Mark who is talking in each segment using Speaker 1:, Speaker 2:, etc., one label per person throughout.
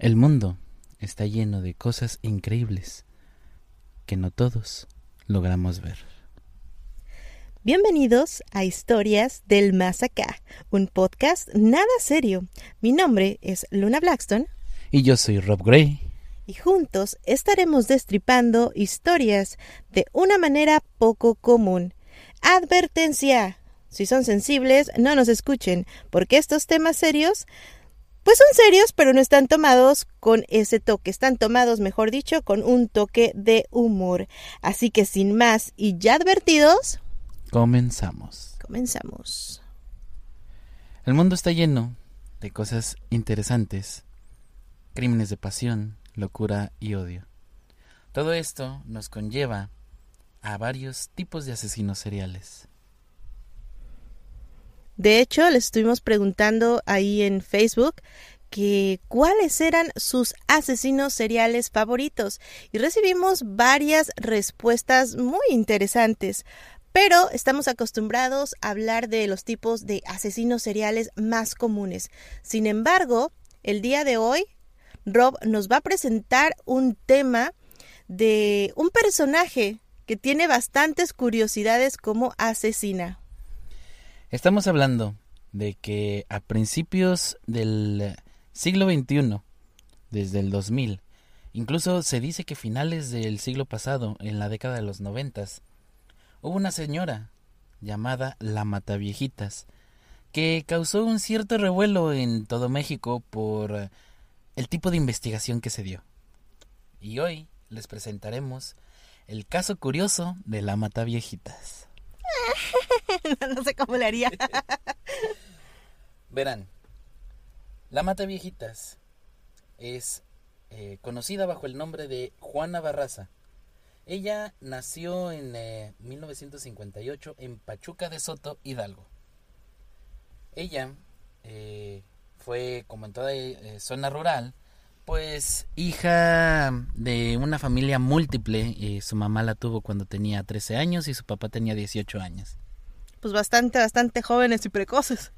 Speaker 1: El mundo está lleno de cosas increíbles que no todos logramos ver.
Speaker 2: Bienvenidos a Historias del Más Acá, un podcast nada serio. Mi nombre es Luna Blackstone.
Speaker 1: Y yo soy Rob Gray.
Speaker 2: Y juntos estaremos destripando historias de una manera poco común. Advertencia. Si son sensibles, no nos escuchen, porque estos temas serios pues son serios, pero no están tomados con ese toque, están tomados, mejor dicho, con un toque de humor. Así que sin más y ya advertidos,
Speaker 1: comenzamos.
Speaker 2: Comenzamos.
Speaker 1: El mundo está lleno de cosas interesantes, crímenes de pasión, locura y odio. Todo esto nos conlleva a varios tipos de asesinos seriales.
Speaker 2: De hecho, les estuvimos preguntando ahí en Facebook que cuáles eran sus asesinos seriales favoritos y recibimos varias respuestas muy interesantes. Pero estamos acostumbrados a hablar de los tipos de asesinos seriales más comunes. Sin embargo, el día de hoy, Rob nos va a presentar un tema de un personaje que tiene bastantes curiosidades como asesina.
Speaker 1: Estamos hablando de que a principios del siglo XXI, desde el 2000, incluso se dice que finales del siglo pasado, en la década de los noventas, hubo una señora llamada la Mataviejitas, que causó un cierto revuelo en todo México por el tipo de investigación que se dio. Y hoy les presentaremos el caso curioso de la Mataviejitas.
Speaker 2: no sé cómo le haría.
Speaker 1: Verán, la Mata Viejitas es eh, conocida bajo el nombre de Juana Barraza. Ella nació en 1958 eh, en Pachuca de Soto, Hidalgo. Ella eh, fue, como en toda zona rural, pues hija de una familia múltiple. su mamá la tuvo cuando tenía 13 años y su papá tenía 18 años
Speaker 2: pues bastante, bastante jóvenes y precoces.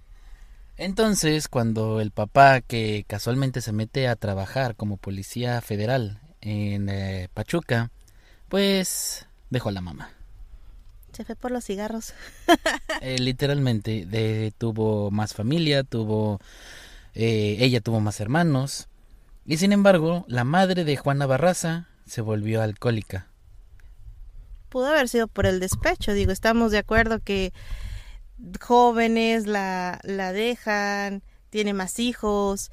Speaker 1: Entonces, cuando el papá, que casualmente se mete a trabajar como policía federal en eh, Pachuca, pues dejó a la mamá.
Speaker 2: Se fue por los cigarros.
Speaker 1: Eh, literalmente, de, tuvo más familia, tuvo... Eh, ella tuvo más hermanos. Y sin embargo, la madre de Juana Barraza se volvió alcohólica
Speaker 2: pudo haber sido por el despecho. Digo, estamos de acuerdo que jóvenes la, la dejan, tiene más hijos,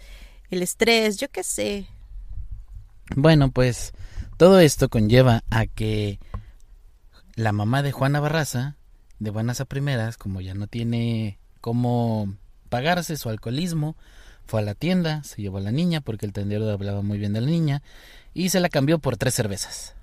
Speaker 2: el estrés, yo qué sé.
Speaker 1: Bueno, pues todo esto conlleva a que la mamá de Juana Barraza, de buenas a primeras, como ya no tiene cómo pagarse su alcoholismo, fue a la tienda, se llevó a la niña porque el tendero hablaba muy bien de la niña y se la cambió por tres cervezas.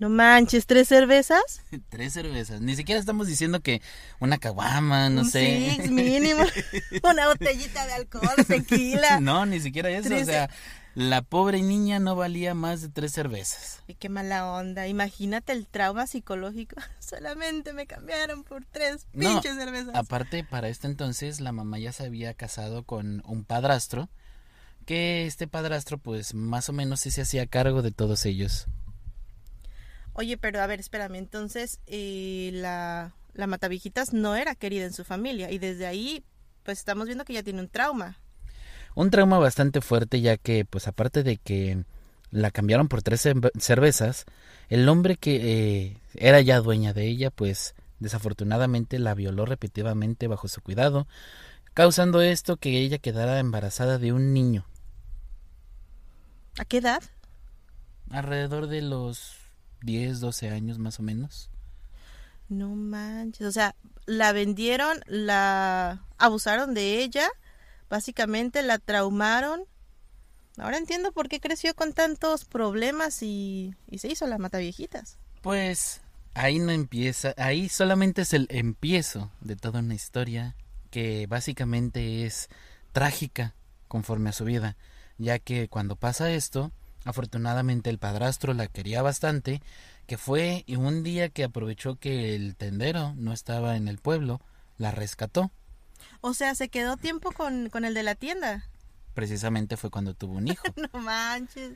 Speaker 2: No manches, ¿tres cervezas?
Speaker 1: Tres cervezas. Ni siquiera estamos diciendo que una caguama, no sé.
Speaker 2: Sí, mínimo. una botellita de alcohol, tequila.
Speaker 1: No, ni siquiera eso. O sea, la pobre niña no valía más de tres cervezas.
Speaker 2: Y qué mala onda. Imagínate el trauma psicológico. Solamente me cambiaron por tres pinches cervezas.
Speaker 1: Aparte, para este entonces, la mamá ya se había casado con un padrastro. Que este padrastro, pues, más o menos sí se hacía cargo de todos ellos.
Speaker 2: Oye, pero a ver, espérame, entonces eh, la, la Matavijitas no era querida en su familia y desde ahí pues estamos viendo que ya tiene un trauma.
Speaker 1: Un trauma bastante fuerte ya que pues aparte de que la cambiaron por tres cervezas, el hombre que eh, era ya dueña de ella pues desafortunadamente la violó repetidamente bajo su cuidado, causando esto que ella quedara embarazada de un niño.
Speaker 2: ¿A qué edad?
Speaker 1: Alrededor de los 10, 12 años más o menos.
Speaker 2: No manches, o sea, la vendieron, la abusaron de ella, básicamente la traumaron. Ahora entiendo por qué creció con tantos problemas y, y se hizo la mata viejitas.
Speaker 1: Pues ahí no empieza, ahí solamente es el empiezo de toda una historia que básicamente es trágica conforme a su vida, ya que cuando pasa esto, Afortunadamente el padrastro la quería bastante, que fue y un día que aprovechó que el tendero no estaba en el pueblo, la rescató.
Speaker 2: O sea, se quedó tiempo con, con el de la tienda.
Speaker 1: precisamente fue cuando tuvo un hijo.
Speaker 2: no manches.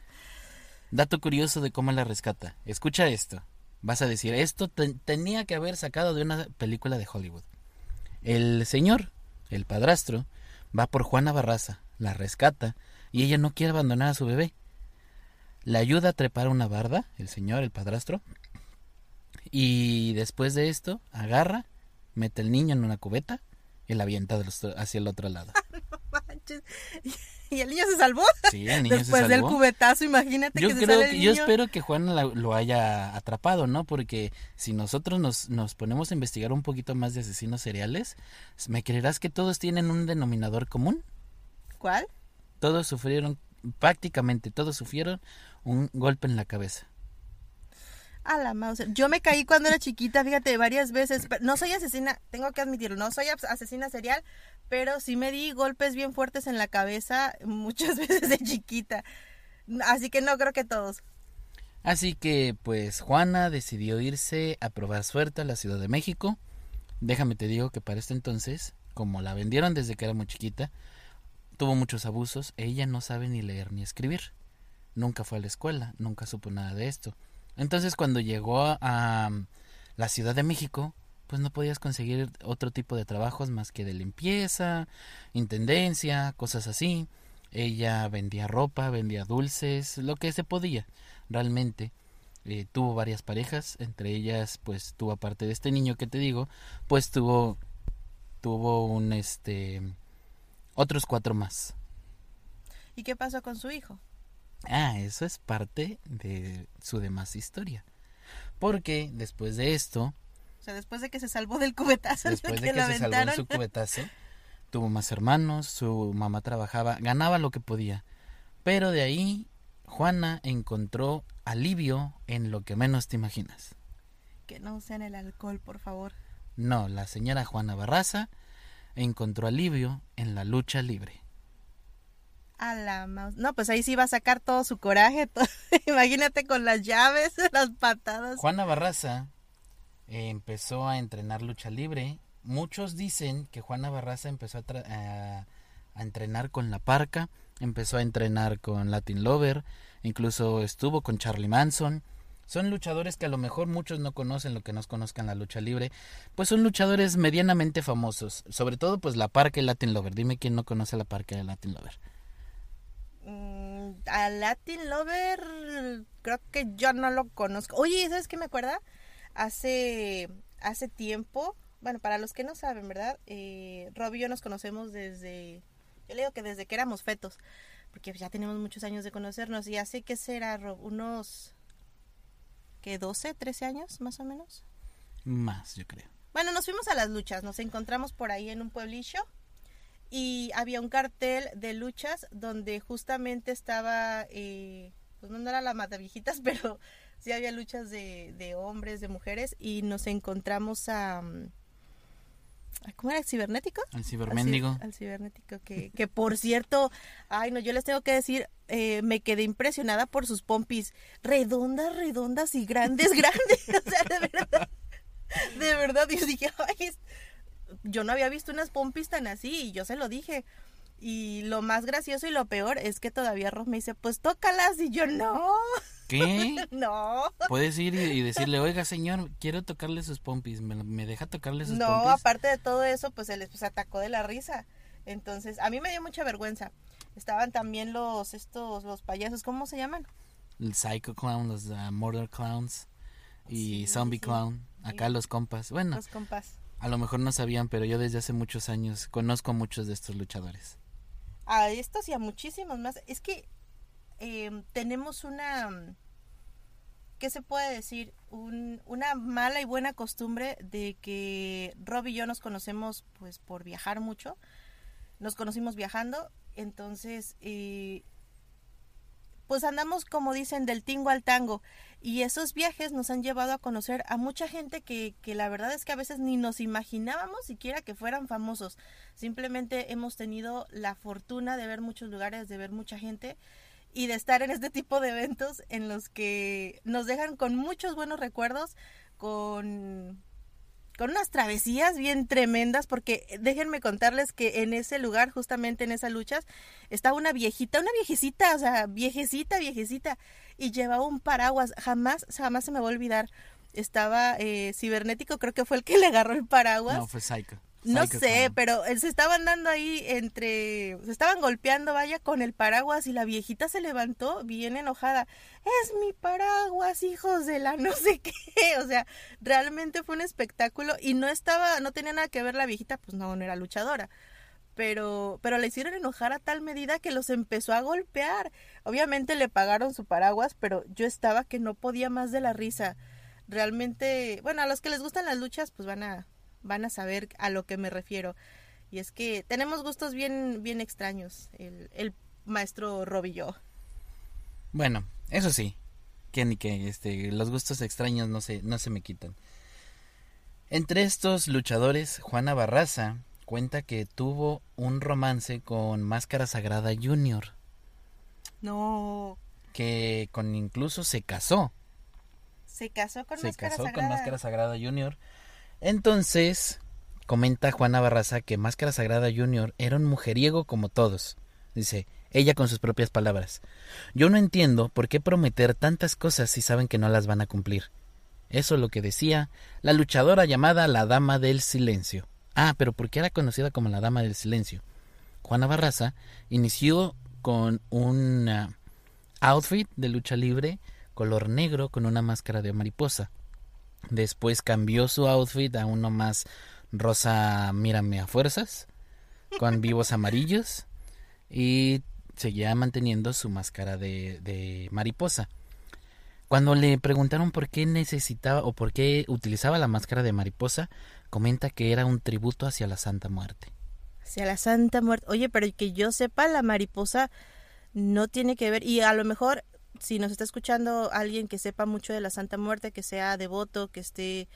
Speaker 1: Dato curioso de cómo la rescata. Escucha esto. Vas a decir, esto tenía que haber sacado de una película de Hollywood. El señor, el padrastro, va por Juana Barraza, la rescata y ella no quiere abandonar a su bebé. La ayuda a trepar una barda, el señor, el padrastro, y después de esto agarra, mete el niño en una cubeta y la avienta hacia el otro lado.
Speaker 2: ¿Y el niño se salvó?
Speaker 1: Sí, el niño
Speaker 2: Después
Speaker 1: se
Speaker 2: del cubetazo, imagínate
Speaker 1: yo
Speaker 2: que
Speaker 1: creo
Speaker 2: se
Speaker 1: Yo espero que Juan lo haya atrapado, ¿no? Porque si nosotros nos, nos ponemos a investigar un poquito más de asesinos seriales, ¿me creerás que todos tienen un denominador común?
Speaker 2: ¿Cuál?
Speaker 1: Todos sufrieron, prácticamente todos sufrieron un golpe en la cabeza.
Speaker 2: A la mouse. Yo me caí cuando era chiquita, fíjate, varias veces. No soy asesina, tengo que admitirlo, no soy asesina serial, pero sí me di golpes bien fuertes en la cabeza muchas veces de chiquita. Así que no creo que todos.
Speaker 1: Así que pues Juana decidió irse a probar suerte a la Ciudad de México. Déjame te digo que para este entonces, como la vendieron desde que era muy chiquita, tuvo muchos abusos. Ella no sabe ni leer ni escribir. Nunca fue a la escuela, nunca supo nada de esto. Entonces cuando llegó a la Ciudad de México, pues no podías conseguir otro tipo de trabajos más que de limpieza, intendencia, cosas así. Ella vendía ropa, vendía dulces, lo que se podía realmente. Eh, tuvo varias parejas, entre ellas pues tuvo aparte de este niño que te digo, pues tuvo tuvo un este otros cuatro más.
Speaker 2: ¿Y qué pasó con su hijo?
Speaker 1: Ah, eso es parte de su demás historia. Porque después de esto...
Speaker 2: O sea, después de que se salvó del cubetazo.
Speaker 1: Después de que, se salvó de su cubetazo, tuvo más hermanos, su mamá trabajaba, ganaba lo que podía. Pero de ahí, Juana encontró alivio en lo que menos te imaginas.
Speaker 2: Que no sea en el alcohol, por favor.
Speaker 1: No, la señora Juana Barraza encontró alivio en la lucha libre.
Speaker 2: A la mouse. No, pues ahí sí va a sacar todo su coraje. Imagínate con las llaves, las patadas.
Speaker 1: Juana Barraza eh, empezó a entrenar lucha libre. Muchos dicen que Juana Barraza empezó a, a, entrenar con La Parca, empezó a entrenar con Latin Lover, incluso estuvo con Charlie Manson. Son luchadores que a lo mejor muchos no conocen lo que nos conozcan la lucha libre, pues son luchadores medianamente famosos, sobre todo pues La Parca y Latin Lover. Dime quién no conoce La Parca y Latin Lover.
Speaker 2: Mm, a Latin Lover creo que yo no lo conozco. Oye, ¿sabes qué me acuerda? Hace, hace tiempo, bueno, para los que no saben, ¿verdad? Eh, Rob y yo nos conocemos desde, yo le digo que desde que éramos fetos, porque ya tenemos muchos años de conocernos y hace que será, Rob, unos, ¿qué? 12, 13 años más o menos.
Speaker 1: Más, yo creo.
Speaker 2: Bueno, nos fuimos a las luchas, nos encontramos por ahí en un pueblillo y había un cartel de luchas donde justamente estaba, eh, pues no era la mata viejitas, pero sí había luchas de, de hombres, de mujeres y nos encontramos a... Mm, ¿Cómo era? ¿El cibernético?
Speaker 1: Al ciberméndigo.
Speaker 2: Al, cibernético, que, que por cierto, ay no, yo les tengo que decir, eh, me quedé impresionada por sus pompis, redondas, redondas y grandes, grandes, o sea, de verdad, de verdad, y dije, ay, yo no había visto unas pompis tan así y yo se lo dije. Y lo más gracioso y lo peor es que todavía Ross me dice, pues tócalas. Y yo, no.
Speaker 1: ¿Qué?
Speaker 2: no.
Speaker 1: Puedes ir y, decirle, oiga, señor, quiero tocarle sus pompis. ¿Me, deja tocarle sus
Speaker 2: no,
Speaker 1: pompis?
Speaker 2: No, aparte de todo eso, pues él se atacó de la risa. Entonces, a mí me dio mucha vergüenza. Estaban también los, estos, los payasos, ¿cómo se llaman?
Speaker 1: El Psycho Clown, los uh, Murder Clowns y Zombie Clown. Acá los compas. Bueno.
Speaker 2: Los compas.
Speaker 1: A lo mejor no sabían, pero yo desde hace muchos años conozco a muchos de estos luchadores.
Speaker 2: A estos y a muchísimos más. Es que em, tenemos una... ¿Qué se puede decir? Un, una mala y buena costumbre de que Rob y yo nos conocemos pues por viajar mucho. Nos conocimos viajando. Entonces, eh, pues andamos como dicen del tingo al tango y esos viajes nos han llevado a conocer a mucha gente que, que la verdad es que a veces ni nos imaginábamos siquiera que fueran famosos. Simplemente hemos tenido la fortuna de ver muchos lugares, de ver mucha gente y de estar en este tipo de eventos en los que nos dejan con muchos buenos recuerdos, con con unas travesías bien tremendas, porque déjenme contarles que en ese lugar, justamente en esas luchas, estaba una viejita, una viejecita, o sea, viejecita, viejecita, y llevaba un paraguas, jamás, jamás se me va a olvidar. Estaba eh, cibernético, creo que fue el que le agarró el paraguas.
Speaker 1: No, fue Psycho.
Speaker 2: No sé, pero eh, se estaban dando ahí entre, se estaban golpeando, vaya, con el paraguas y la viejita se levantó bien enojada. Es mi paraguas, hijos de la no sé qué. O sea, realmente fue un espectáculo y no estaba, no tenía nada que ver la viejita, pues no, no era luchadora. Pero, pero le hicieron enojar a tal medida que los empezó a golpear. Obviamente le pagaron su paraguas, pero yo estaba que no podía más de la risa. Realmente, bueno, a los que les gustan las luchas, pues van a, van a saber a lo que me refiero. Y es que tenemos gustos bien, bien extraños, el, el maestro Rob y yo.
Speaker 1: Bueno, eso sí, que ni que este, los gustos extraños no se, no se me quitan. Entre estos luchadores, Juana Barraza cuenta que tuvo un romance con Máscara Sagrada Junior,
Speaker 2: No,
Speaker 1: que con incluso se casó.
Speaker 2: se casó con
Speaker 1: se
Speaker 2: Máscara
Speaker 1: casó con
Speaker 2: Sagrada.
Speaker 1: Máscara Sagrada Junior. Entonces, comenta Juana Barraza que Máscara Sagrada Junior era un mujeriego como todos. Dice, ella con sus propias palabras. Yo no entiendo por qué prometer tantas cosas si saben que no las van a cumplir. Eso es lo que decía la luchadora llamada la Dama del Silencio. Ah, pero ¿por qué era conocida como la Dama del Silencio? Juana Barraza inició con un outfit de lucha libre color negro con una máscara de mariposa. Después cambió su outfit a uno más rosa, mírame a fuerzas, con vivos amarillos y seguía manteniendo su máscara de, de mariposa. Cuando le preguntaron por qué necesitaba o por qué utilizaba la máscara de mariposa, comenta que era un tributo hacia la Santa Muerte.
Speaker 2: Hacia la Santa Muerte. Oye, pero que yo sepa, la mariposa no tiene que ver. Y a lo mejor, si nos está escuchando alguien que sepa mucho de la Santa Muerte, que sea devoto, que esté.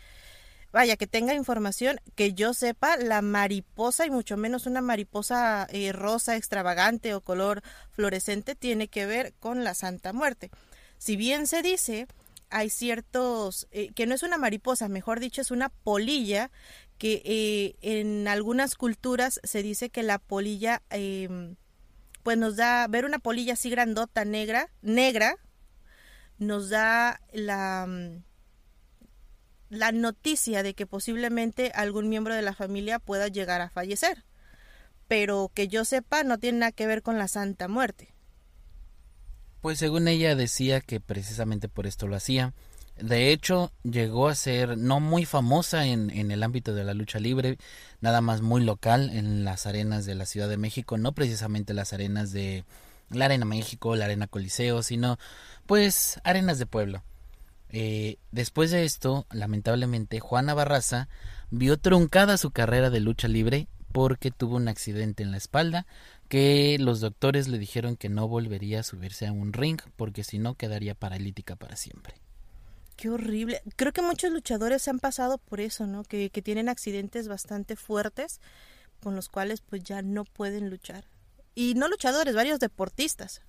Speaker 2: Vaya, que tenga información, que yo sepa, la mariposa, y mucho menos una mariposa eh, rosa extravagante o color fluorescente, tiene que ver con la Santa Muerte. Si bien se dice, hay ciertos, eh, que no es una mariposa, mejor dicho, es una polilla, que eh, en algunas culturas se dice que la polilla, eh, pues nos da, ver una polilla así grandota, negra, negra, nos da la, mm, la noticia de que posiblemente algún miembro de la familia pueda llegar a fallecer. Pero que yo sepa, no tiene nada que ver con la Santa Muerte.
Speaker 1: Pues según ella decía que precisamente por esto lo hacía. De hecho, llegó a ser no muy famosa en, el ámbito de la lucha libre, nada más muy local en las arenas de la Ciudad de México, no precisamente las arenas de la Arena México, la Arena Coliseo, sino pues arenas de pueblo. Eh, después de esto, lamentablemente, Juana Barraza vio truncada su carrera de lucha libre porque tuvo un accidente en la espalda que los doctores le dijeron que no volvería a subirse a un ring porque si no quedaría paralítica para siempre.
Speaker 2: Qué horrible. Creo que muchos luchadores han pasado por eso, ¿no? Que, que, tienen accidentes bastante fuertes con los cuales pues ya no pueden luchar. Y no luchadores, varios deportistas.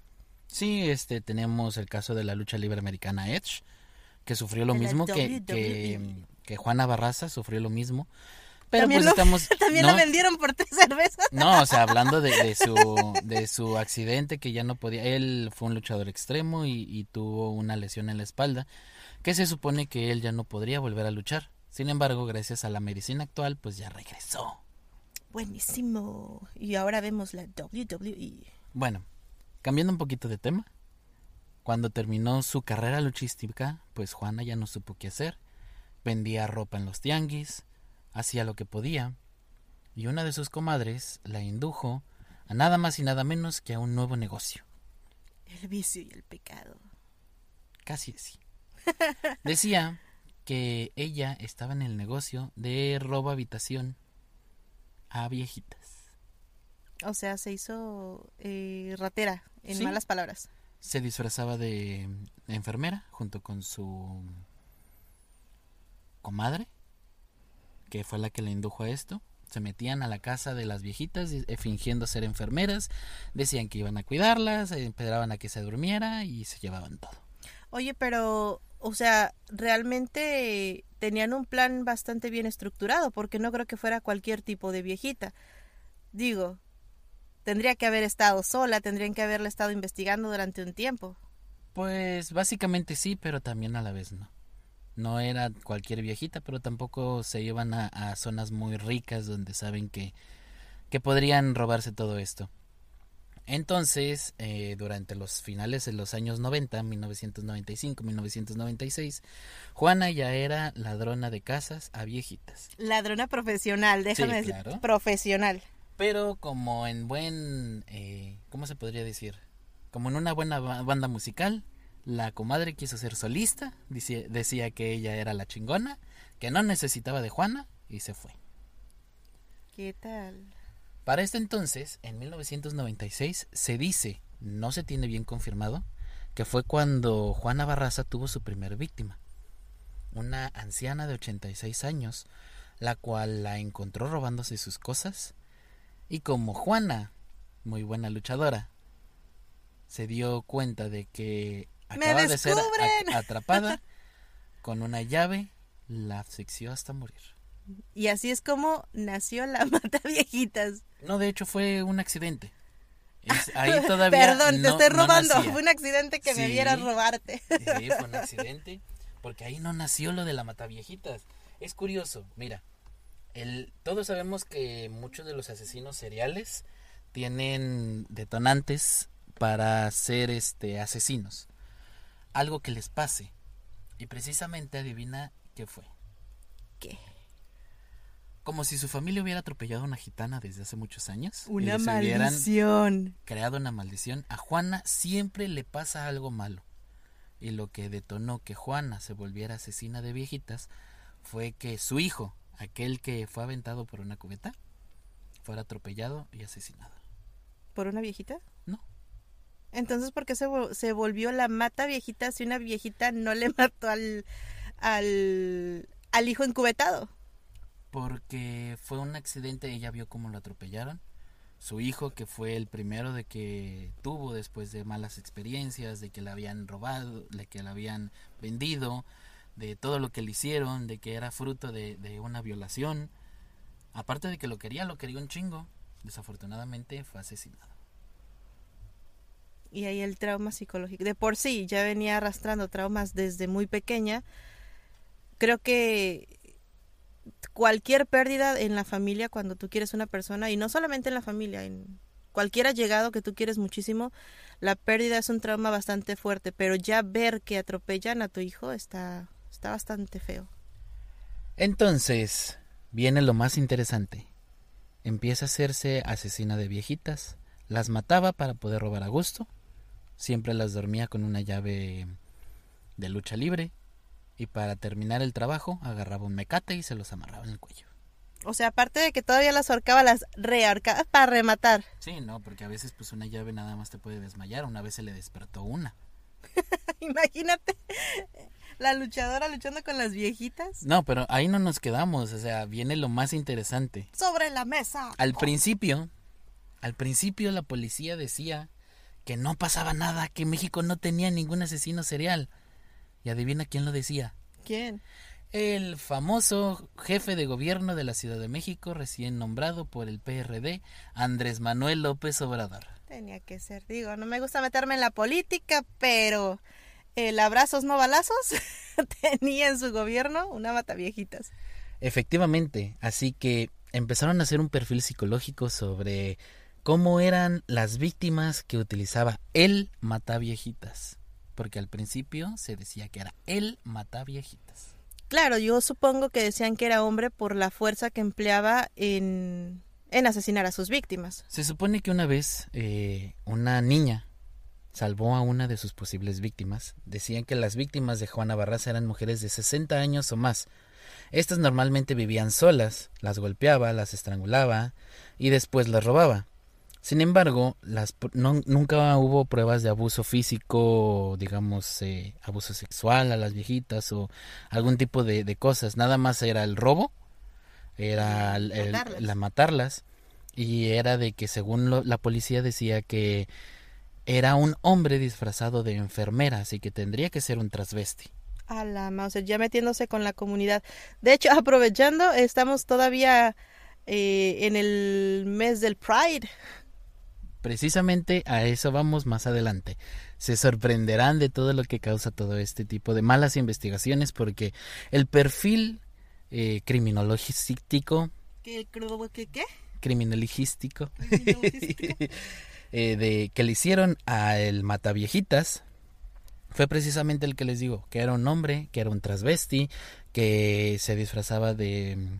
Speaker 1: Sí, este tenemos el caso de la lucha libre americana Edge, que sufrió lo
Speaker 2: De
Speaker 1: mismo que,
Speaker 2: WWE.
Speaker 1: que, que Juana Barraza sufrió lo mismo. Pero
Speaker 2: También
Speaker 1: pues
Speaker 2: lo-
Speaker 1: estamos
Speaker 2: También
Speaker 1: no,
Speaker 2: lo vendieron por tres cervezas.
Speaker 1: No, o sea, hablando de, de su de su accidente que ya no podía, él fue un luchador extremo y, y tuvo una lesión en la espalda, que se supone que él ya no podría volver a luchar. Sin embargo, gracias a la medicina actual, pues ya regresó.
Speaker 2: Buenísimo. Y ahora vemos la WWE.
Speaker 1: Bueno, cambiando un poquito de tema, cuando terminó su carrera luchística, pues Juana ya no supo qué hacer. Vendía ropa en los tianguis, hacía lo que podía, y una de sus comadres la indujo a nada más y nada menos que a un nuevo negocio.
Speaker 2: El vicio y el pecado.
Speaker 1: Casi así. Decía que ella estaba en el negocio de robo habitación a viejitas.
Speaker 2: O sea, se hizo eh, ratera, en
Speaker 1: Sí.
Speaker 2: malas palabras.
Speaker 1: Se disfrazaba de enfermera junto con su comadre, que fue la que le indujo a esto. Se metían a la casa de las viejitas eh, fingiendo ser enfermeras, decían que iban a cuidarlas, esperaban a que se durmiera y se llevaban todo.
Speaker 2: Oye, pero o sea, realmente tenían un plan bastante bien estructurado, porque no creo que fuera cualquier tipo de viejita. Digo, tendría que haber estado sola, tendrían que haberla estado investigando durante un tiempo.
Speaker 1: Pues básicamente sí, pero también a la vez no. No era cualquier viejita, pero tampoco se iban a, a zonas muy ricas donde saben que, que podrían robarse todo esto. Entonces, eh, durante los finales de los años 90, 1995, 1996, Juana ya era ladrona de casas a viejitas.
Speaker 2: Ladrona profesional, déjame decir, profesional.
Speaker 1: Pero como en buen, eh, ¿cómo se podría decir? Como en una buena banda musical, la comadre quiso ser solista, decía, decía que ella era la chingona, que no necesitaba de Juana y se fue.
Speaker 2: ¿Qué tal?
Speaker 1: Para este entonces, en 1996, se dice, no se tiene bien confirmado, que fue cuando Juana Barraza tuvo su primer víctima, una anciana de 86 años, la cual la encontró robándose sus cosas, y como Juana, muy buena luchadora, se dio cuenta de que acaba de ser atrapada con una llave, la asfixió hasta morir.
Speaker 2: Y así es como nació la mata viejitas.
Speaker 1: No, de hecho fue un accidente. ahí todavía
Speaker 2: Perdón, te estoy robando. fue un accidente que me viera robarte.
Speaker 1: Sí, fue un accidente. Porque ahí no nació lo de la mata viejitas. Es curioso, mira. El, todos sabemos que muchos de los asesinos seriales tienen detonantes para ser este asesinos. Algo que les pase. Y precisamente adivina qué fue.
Speaker 2: ¿Qué?
Speaker 1: Como si su familia hubiera atropellado a una gitana desde hace muchos años.
Speaker 2: Una maldición.
Speaker 1: Creado una maldición. A Juana siempre le pasa algo malo. Y lo que detonó que Juana se volviera asesina de viejitas fue que su hijo, aquel que fue aventado por una cubeta, fuera atropellado y asesinado.
Speaker 2: ¿Por una viejita?
Speaker 1: No.
Speaker 2: Entonces, ¿por qué se, se volvió la mata viejita si una viejita no le mató al, al, al hijo encubetado?
Speaker 1: Porque fue un accidente, ella vio cómo lo atropellaron. Su hijo, que fue el primero de que tuvo después de malas experiencias, de que la habían robado, de que la habían vendido, de todo lo que le hicieron, de que era fruto de, de una violación. Aparte de que lo quería, lo quería un chingo. Desafortunadamente fue asesinado.
Speaker 2: Y ahí el trauma psicológico. De por sí ya venía arrastrando traumas desde muy pequeña. Creo que cualquier pérdida en la familia cuando tú quieres una persona y no solamente en la familia, en cualquier llegado que tú quieres muchísimo, la pérdida es un trauma bastante fuerte, pero ya ver que atropellan a tu hijo está está bastante feo.
Speaker 1: Entonces, viene lo más interesante. Empieza a hacerse asesina de viejitas, las mataba para poder robar a gusto, siempre las dormía con una llave de lucha libre, y para terminar el trabajo agarraba un mecate y se los amarraba en el cuello.
Speaker 2: O sea, aparte de que todavía las ahorcaba, las reahorcaba para rematar.
Speaker 1: Sí, no, porque a veces pues una llave nada más te puede desmayar. Una vez se le despertó una.
Speaker 2: Imagínate la luchadora luchando con las viejitas.
Speaker 1: No, pero ahí no nos quedamos. O sea, viene lo más interesante.
Speaker 2: Sobre la mesa.
Speaker 1: Al principio, al principio la policía decía que no pasaba nada, que México no tenía ningún asesino serial. Y adivina quién lo decía.
Speaker 2: ¿Quién?
Speaker 1: El famoso jefe de gobierno de la Ciudad de México, recién nombrado por el PRD, Andrés Manuel López Obrador.
Speaker 2: Tenía que ser, digo, no me gusta meterme en la política, pero el abrazos no balazos tenía en su gobierno una mata viejitas.
Speaker 1: Efectivamente, así que empezaron a hacer un perfil psicológico sobre cómo eran las víctimas que utilizaba el viejitas porque al principio se decía que era él mata viejitas.
Speaker 2: Claro, yo supongo que decían que era hombre por la fuerza que empleaba en, en asesinar a sus víctimas.
Speaker 1: Se supone que una vez eh, una niña salvó a una de sus posibles víctimas. Decían que las víctimas de Juana Barraza eran mujeres de 60 años o más. Estas normalmente vivían solas, las golpeaba, las estrangulaba y después las robaba. Sin embargo, las, nunca hubo pruebas de abuso físico, digamos, eh, abuso sexual a las viejitas o algún tipo de, cosas. Nada más era el robo, era la matarlas y era de que según la policía decía que era un hombre disfrazado de enfermera, así que tendría que ser un transvesti.
Speaker 2: A la Mauser, ya metiéndose con la comunidad. De hecho, aprovechando, estamos todavía eh, en el mes del Pride.
Speaker 1: Precisamente a eso vamos más adelante. Se sorprenderán de todo lo que causa todo este tipo de malas investigaciones porque el perfil eh, criminologístico...
Speaker 2: ¿Qué? ¿Qué? qué?
Speaker 1: Criminalístico. eh, de que le hicieron a el Mataviejitas fue precisamente el que les digo, que era un hombre, que era un transvesti, que se disfrazaba de mm,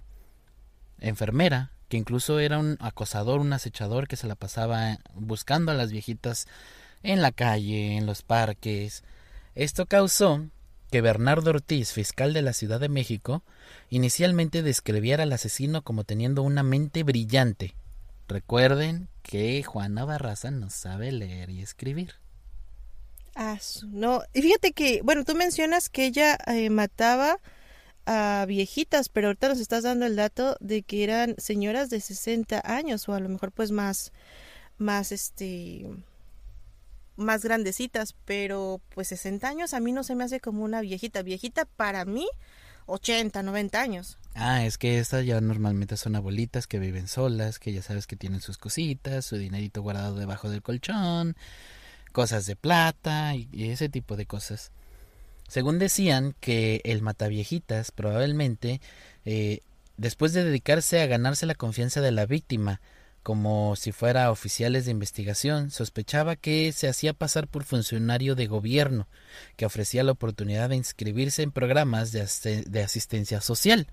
Speaker 1: enfermera, que incluso era un acosador, un acechador que se la pasaba buscando a las viejitas en la calle, en los parques. Esto causó que Bernardo Ortiz, fiscal de la Ciudad de México, inicialmente describiera al asesino como teniendo una mente brillante. Recuerden que Juana Barraza no sabe leer y escribir.
Speaker 2: Ah, no. Y fíjate que, bueno, tú mencionas que ella eh, mataba a viejitas, pero ahorita nos estás dando el dato de que eran señoras de 60 años o a lo mejor pues más, más este, más grandecitas, pero pues 60 años a mí no se me hace como una viejita. Viejita para mí, 80, 90 años.
Speaker 1: Ah, es que estas ya normalmente son abuelitas que viven solas, que ya sabes que tienen sus cositas, su dinerito guardado debajo del colchón, cosas de plata y, ese tipo de cosas. Según decían que el mataviejitas probablemente, eh, después de dedicarse a ganarse la confianza de la víctima, como si fuera oficiales de investigación, sospechaba que se hacía pasar por funcionario de gobierno, que ofrecía la oportunidad de inscribirse en programas de, de asistencia social.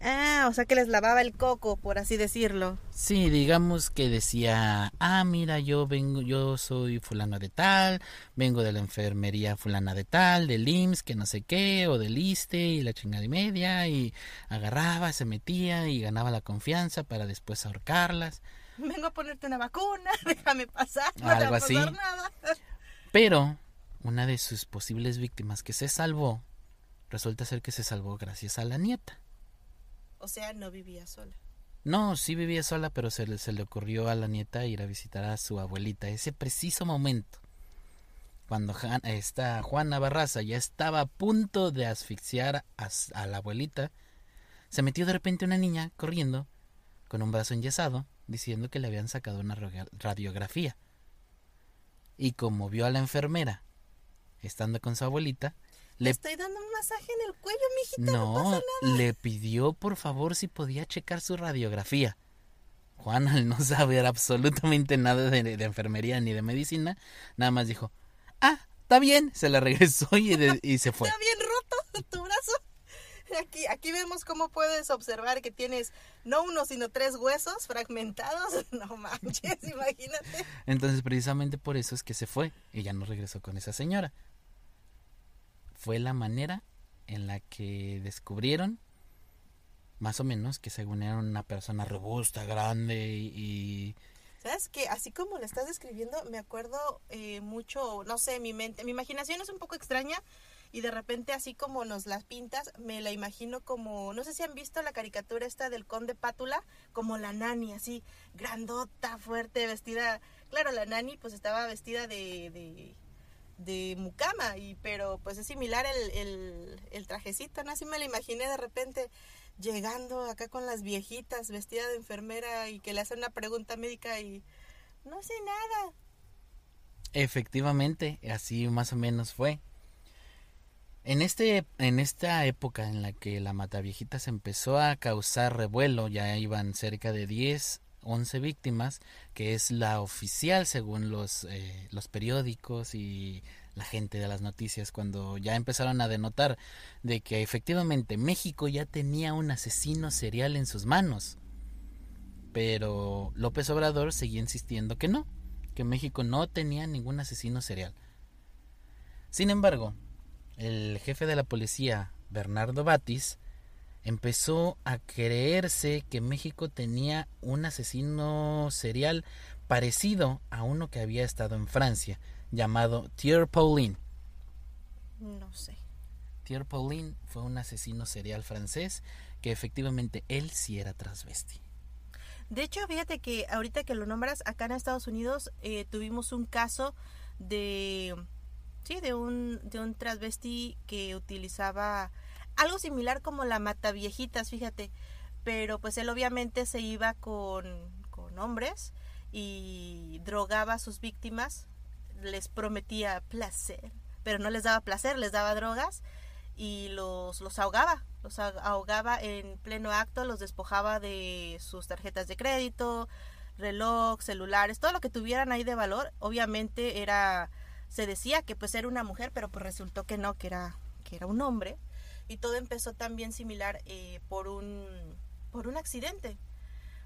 Speaker 2: Ah, o sea que les lavaba el coco, por así decirlo.
Speaker 1: Sí, digamos que decía, ah, mira, yo vengo, yo soy fulano de tal, vengo de la enfermería fulana de tal, del IMSS, que no sé qué, o del ISTE, y la chingada y media, y agarraba, se metía y ganaba la confianza para después ahorcarlas.
Speaker 2: Vengo a ponerte una vacuna, déjame pasar, no Algo así. nada.
Speaker 1: Pero una de sus posibles víctimas que se salvó, resulta ser que se salvó gracias a la nieta.
Speaker 2: O sea, no vivía sola.
Speaker 1: No, sí vivía sola, pero se le, se le ocurrió a la nieta ir a visitar a su abuelita. Ese preciso momento, cuando esta Juana Barraza ya estaba a punto de asfixiar a, la abuelita, se metió de repente una niña corriendo con un brazo enyesado, diciendo que le habían sacado una radiografía. Y como vio a la enfermera estando con su abuelita,
Speaker 2: le estoy dando un masaje en el cuello, mijita. No, no pasa
Speaker 1: nada. le pidió por favor si podía checar su radiografía. Juan, al no saber absolutamente nada de, enfermería ni de medicina, nada más dijo, ah, está bien, se la regresó y, y se fue.
Speaker 2: está bien roto tu brazo. Aquí, aquí vemos cómo puedes observar que tienes no uno, sino tres huesos fragmentados. No manches, imagínate.
Speaker 1: Entonces, precisamente por eso es que se fue y ya no regresó con esa señora fue la manera en la que descubrieron más o menos que según era una persona robusta, grande y...
Speaker 2: ¿Sabes que Así como lo estás describiendo, me acuerdo eh, mucho, no sé, mi mente, mi imaginación es un poco extraña y de repente así como nos las pintas, me la imagino como, no sé si han visto la caricatura esta del conde Pátula, como la nani, así, grandota, fuerte, vestida, claro, la nani pues estaba vestida de de mucama, y, pero pues es similar el, el, trajecito, ¿no? Así me lo imaginé de repente llegando acá con las viejitas vestida de enfermera y que le hacen una pregunta médica y no sé nada.
Speaker 1: Efectivamente, así más o menos fue. En, este, en esta época en la que la se empezó a causar revuelo, ya iban cerca de 10 11 víctimas, que es la oficial según los, eh, los periódicos y la gente de las noticias, cuando ya empezaron a denotar de que efectivamente México ya tenía un asesino serial en sus manos. Pero López Obrador seguía insistiendo que no, que México no tenía ningún asesino serial. Sin embargo, el jefe de la policía, Bernardo Batis, empezó a creerse que México tenía un asesino serial parecido a uno que había estado en Francia, llamado Thierry Paulin.
Speaker 2: No sé.
Speaker 1: Thierry Paulin fue un asesino serial francés que efectivamente él sí era transvesti.
Speaker 2: De hecho, fíjate que ahorita que lo nombras, acá en Estados Unidos eh, tuvimos un caso de Sí, de un, de un transvesti que utilizaba algo similar como la mata viejitas, fíjate. Pero pues él obviamente se iba con, con hombres y drogaba a sus víctimas, les prometía placer, pero no les daba placer, les daba drogas y los, los ahogaba, los ahogaba en pleno acto, los despojaba de sus tarjetas de crédito, reloj, celulares, todo lo que tuvieran ahí de valor, obviamente era, se decía que pues era una mujer, pero pues resultó que no, que era, que era un hombre, y todo empezó también similar eh, por un, por un accidente.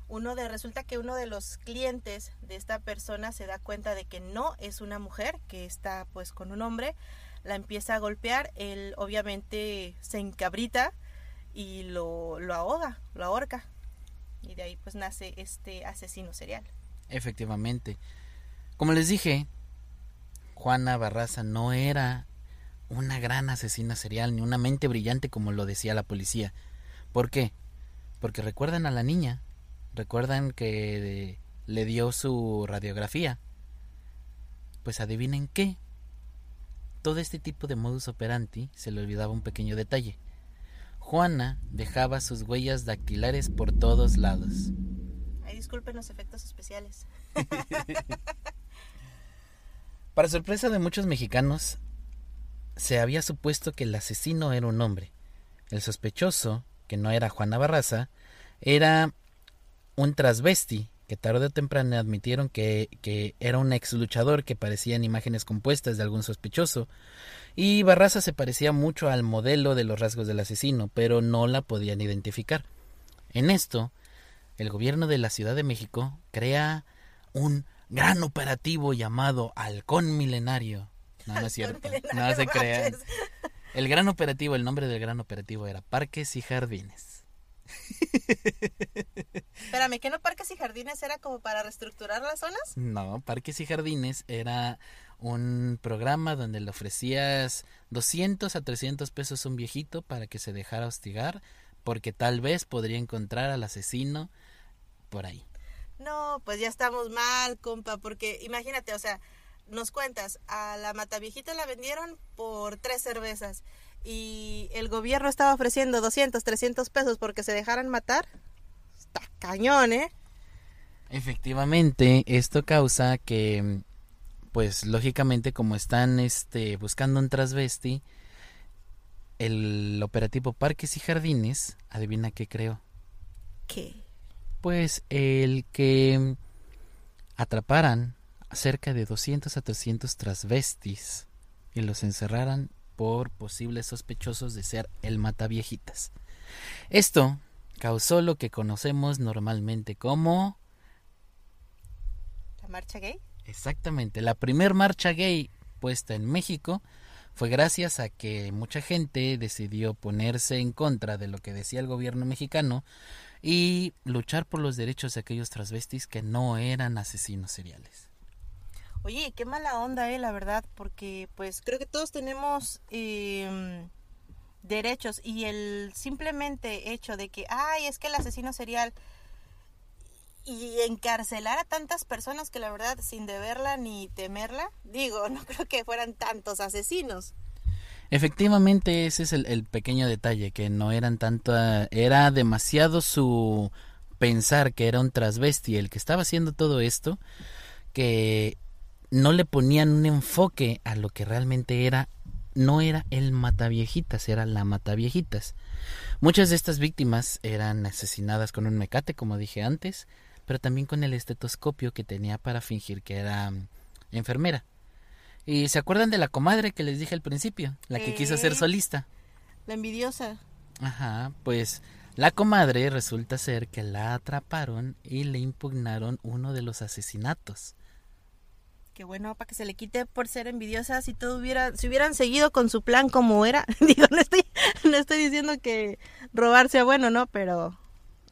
Speaker 2: Uno de, resulta que uno de los clientes de esta persona se da cuenta de que no es una mujer, que está pues con un hombre, la empieza a golpear, él obviamente se encabrita y lo, lo ahoga, lo ahorca. Y de ahí pues nace este asesino serial.
Speaker 1: Efectivamente. Como les dije, Juana Barraza no era una gran asesina serial ni una mente brillante como lo decía la policía. ¿Por qué? Porque recuerdan a la niña, recuerdan que le dio su radiografía. Pues adivinen qué. Todo este tipo de modus operandi se le olvidaba un pequeño detalle. Juana dejaba sus huellas dactilares por todos lados.
Speaker 2: Ay, disculpen los efectos especiales.
Speaker 1: Para sorpresa de muchos mexicanos, se había supuesto que el asesino era un hombre. El sospechoso, que no era Juana Barraza, era un transvesti que tarde o temprano admitieron que, que era un ex luchador que parecían imágenes compuestas de algún sospechoso, y Barraza se parecía mucho al modelo de los rasgos del asesino, pero no la podían identificar. En esto, el gobierno de la Ciudad de México crea un gran operativo llamado Halcón Milenario. No, no es cierto. No se crean. El gran operativo, el nombre del gran operativo era Parques y Jardines.
Speaker 2: Espérame, ¿qué no Parques y Jardines era como para reestructurar las zonas?
Speaker 1: No, Parques y Jardines era un programa donde le ofrecías 200 a 300 pesos a un viejito para que se dejara hostigar porque tal vez podría encontrar al asesino por ahí.
Speaker 2: No, pues ya estamos mal, compa, porque imagínate, o sea, nos cuentas, a la mataviejita la vendieron por tres cervezas y el gobierno estaba ofreciendo 200, 300 pesos porque se dejaran matar. Está cañón, ¿eh?
Speaker 1: Efectivamente, esto causa que pues lógicamente como están este buscando un transvesti el operativo Parques y Jardines, adivina qué creo.
Speaker 2: ¿Qué?
Speaker 1: Pues el que atraparan cerca de 200 a 300 transvestis y los encerraran por posibles sospechosos de ser el mataviejitas. Esto causó lo que conocemos normalmente como
Speaker 2: la marcha gay.
Speaker 1: Exactamente, la primer marcha gay puesta en México fue gracias a que mucha gente decidió ponerse en contra de lo que decía el gobierno mexicano y luchar por los derechos de aquellos transvestis que no eran asesinos seriales.
Speaker 2: Oye, qué mala onda, eh, la verdad, porque pues creo que todos tenemos eh, derechos y el simplemente hecho de que, ay, es que el asesino serial y encarcelar a tantas personas que la verdad sin deberla ni temerla, digo, no creo que fueran tantos asesinos.
Speaker 1: Efectivamente, ese es el, pequeño detalle, que no eran tanto, era demasiado su pensar que era un transvesti el que estaba haciendo todo esto, que no le ponían un enfoque a lo que realmente era, no era el mataviejitas, era la mataviejitas. Muchas de estas víctimas eran asesinadas con un mecate, como dije antes, pero también con el estetoscopio que tenía para fingir que era mm, enfermera. ¿Y se acuerdan de la comadre que les dije al principio? La que quiso ser solista.
Speaker 2: La envidiosa.
Speaker 1: Ajá, pues la comadre resulta ser que la atraparon y le impugnaron uno de los asesinatos.
Speaker 2: Qué bueno, para que se le quite por ser envidiosa, si todo hubiera, si hubieran seguido con su plan como era, digo, no estoy, no estoy diciendo que robar sea bueno, ¿no? Pero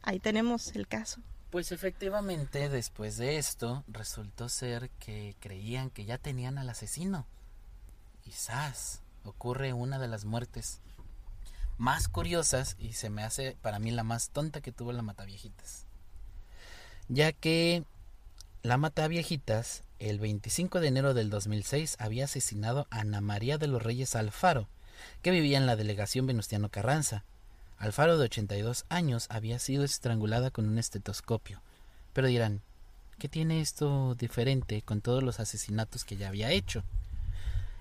Speaker 2: ahí tenemos el caso.
Speaker 1: Pues efectivamente, después de esto, resultó ser que creían que ya tenían al asesino. Quizás ocurre una de las muertes más curiosas y se me hace para mí la más tonta que tuvo la Mataviejitas. Ya que la Mataviejitas el 25 de enero del 2006 había asesinado a Ana María de los Reyes Alfaro, que vivía en la delegación Venustiano Carranza. Alfaro, de 82 años, había sido estrangulada con un estetoscopio. Pero dirán, ¿qué tiene esto diferente con todos los asesinatos que ya había hecho?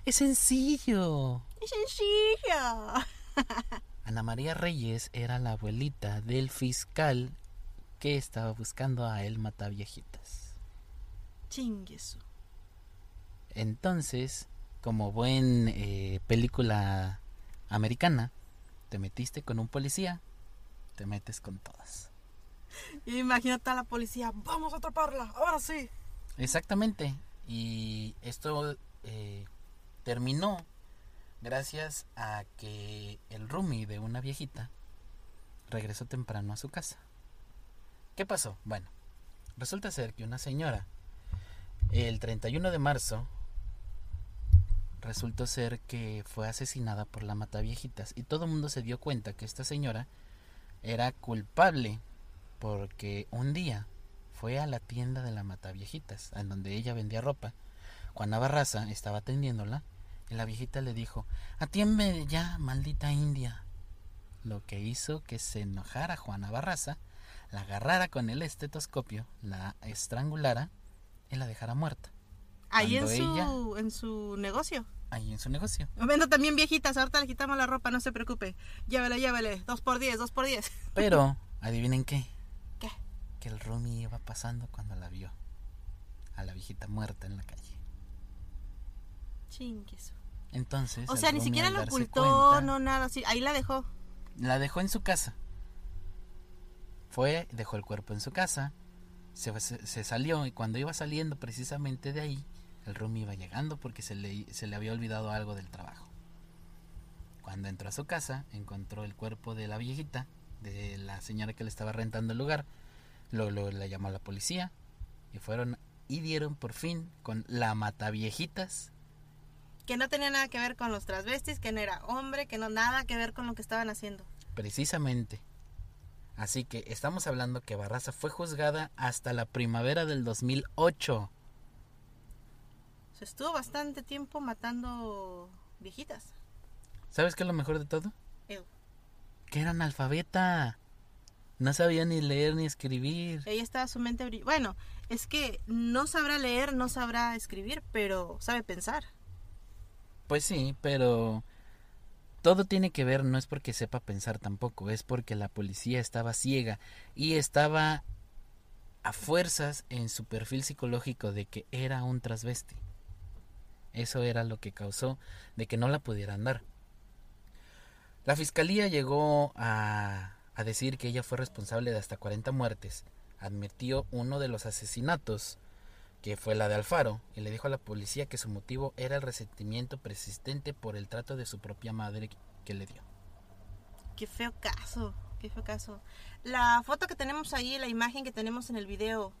Speaker 1: Es sencillo.
Speaker 2: Es sencillo.
Speaker 1: Ana María Reyes era la abuelita del fiscal que estaba buscando a él Mataviejitas.
Speaker 2: Chingueso.
Speaker 1: Entonces, como buen eh, película americana, te metiste con un policía, te metes con todas.
Speaker 2: Y imagínate a la policía, vamos a atraparla, ahora sí.
Speaker 1: Exactamente. Y esto eh, terminó gracias a que el roomie de una viejita regresó temprano a su casa. ¿Qué pasó? Bueno, resulta ser que una señora, el 31 de marzo, resultó ser que fue asesinada por la mataviejitas y todo el mundo se dio cuenta que esta señora era culpable porque un día fue a la tienda de la mataviejitas, en donde ella vendía ropa. Juana Barraza estaba atendiéndola y la viejita le dijo, atiende ya, maldita india. Lo que hizo que se enojara Juana Barraza, la agarrara con el estetoscopio, la estrangulara y la dejara muerta.
Speaker 2: Ahí en su, en su negocio.
Speaker 1: Ahí en su negocio.
Speaker 2: Vendo también viejitas, ahorita le quitamos la ropa, no se preocupe. Llévele, llévele, dos por diez, dos por diez.
Speaker 1: Pero, adivinen qué.
Speaker 2: ¿Qué?
Speaker 1: Que el Rumi iba pasando cuando la vio. A la viejita muerta en la calle.
Speaker 2: Chingueso.
Speaker 1: Entonces.
Speaker 2: O sea, ni siquiera lo ocultó,
Speaker 1: cuenta,
Speaker 2: no nada, sí, ahí la dejó.
Speaker 1: La dejó en su casa. Fue, dejó el cuerpo en su casa. Se, se- salió y cuando iba saliendo precisamente de ahí, el Rumi iba llegando porque se le, se le había olvidado algo del trabajo. Cuando entró a su casa, encontró el cuerpo de la viejita, de la señora que le estaba rentando el lugar. Luego, luego le llamó a la policía y fueron y dieron por fin con la mataviejitas
Speaker 2: Que no tenía nada que ver con los transvestis, que no era hombre, que no nada que ver con lo que estaban haciendo.
Speaker 1: Precisamente. Así que estamos hablando que Barraza fue juzgada hasta la primavera del 2008.
Speaker 2: Se estuvo bastante tiempo matando viejitas.
Speaker 1: ¿Sabes qué es lo mejor de todo?
Speaker 2: Ew.
Speaker 1: Que era analfabeta. No sabía ni leer ni escribir.
Speaker 2: Ella estaba su mente brill- Bueno, es que no sabrá leer, no sabrá escribir, pero sabe pensar.
Speaker 1: Pues sí, pero todo tiene que ver, no es porque sepa pensar tampoco, es porque la policía estaba ciega y estaba a fuerzas en su perfil psicológico de que era un transvesti. Eso era lo que causó de que no la pudieran dar. La fiscalía llegó a, a decir que ella fue responsable de hasta 40 muertes. Admitió uno de los asesinatos, que fue la de Alfaro, y le dijo a la policía que su motivo era el resentimiento persistente por el trato de su propia madre que le dio.
Speaker 2: Qué feo caso, qué feo caso. La foto que tenemos ahí, la imagen que tenemos en el video,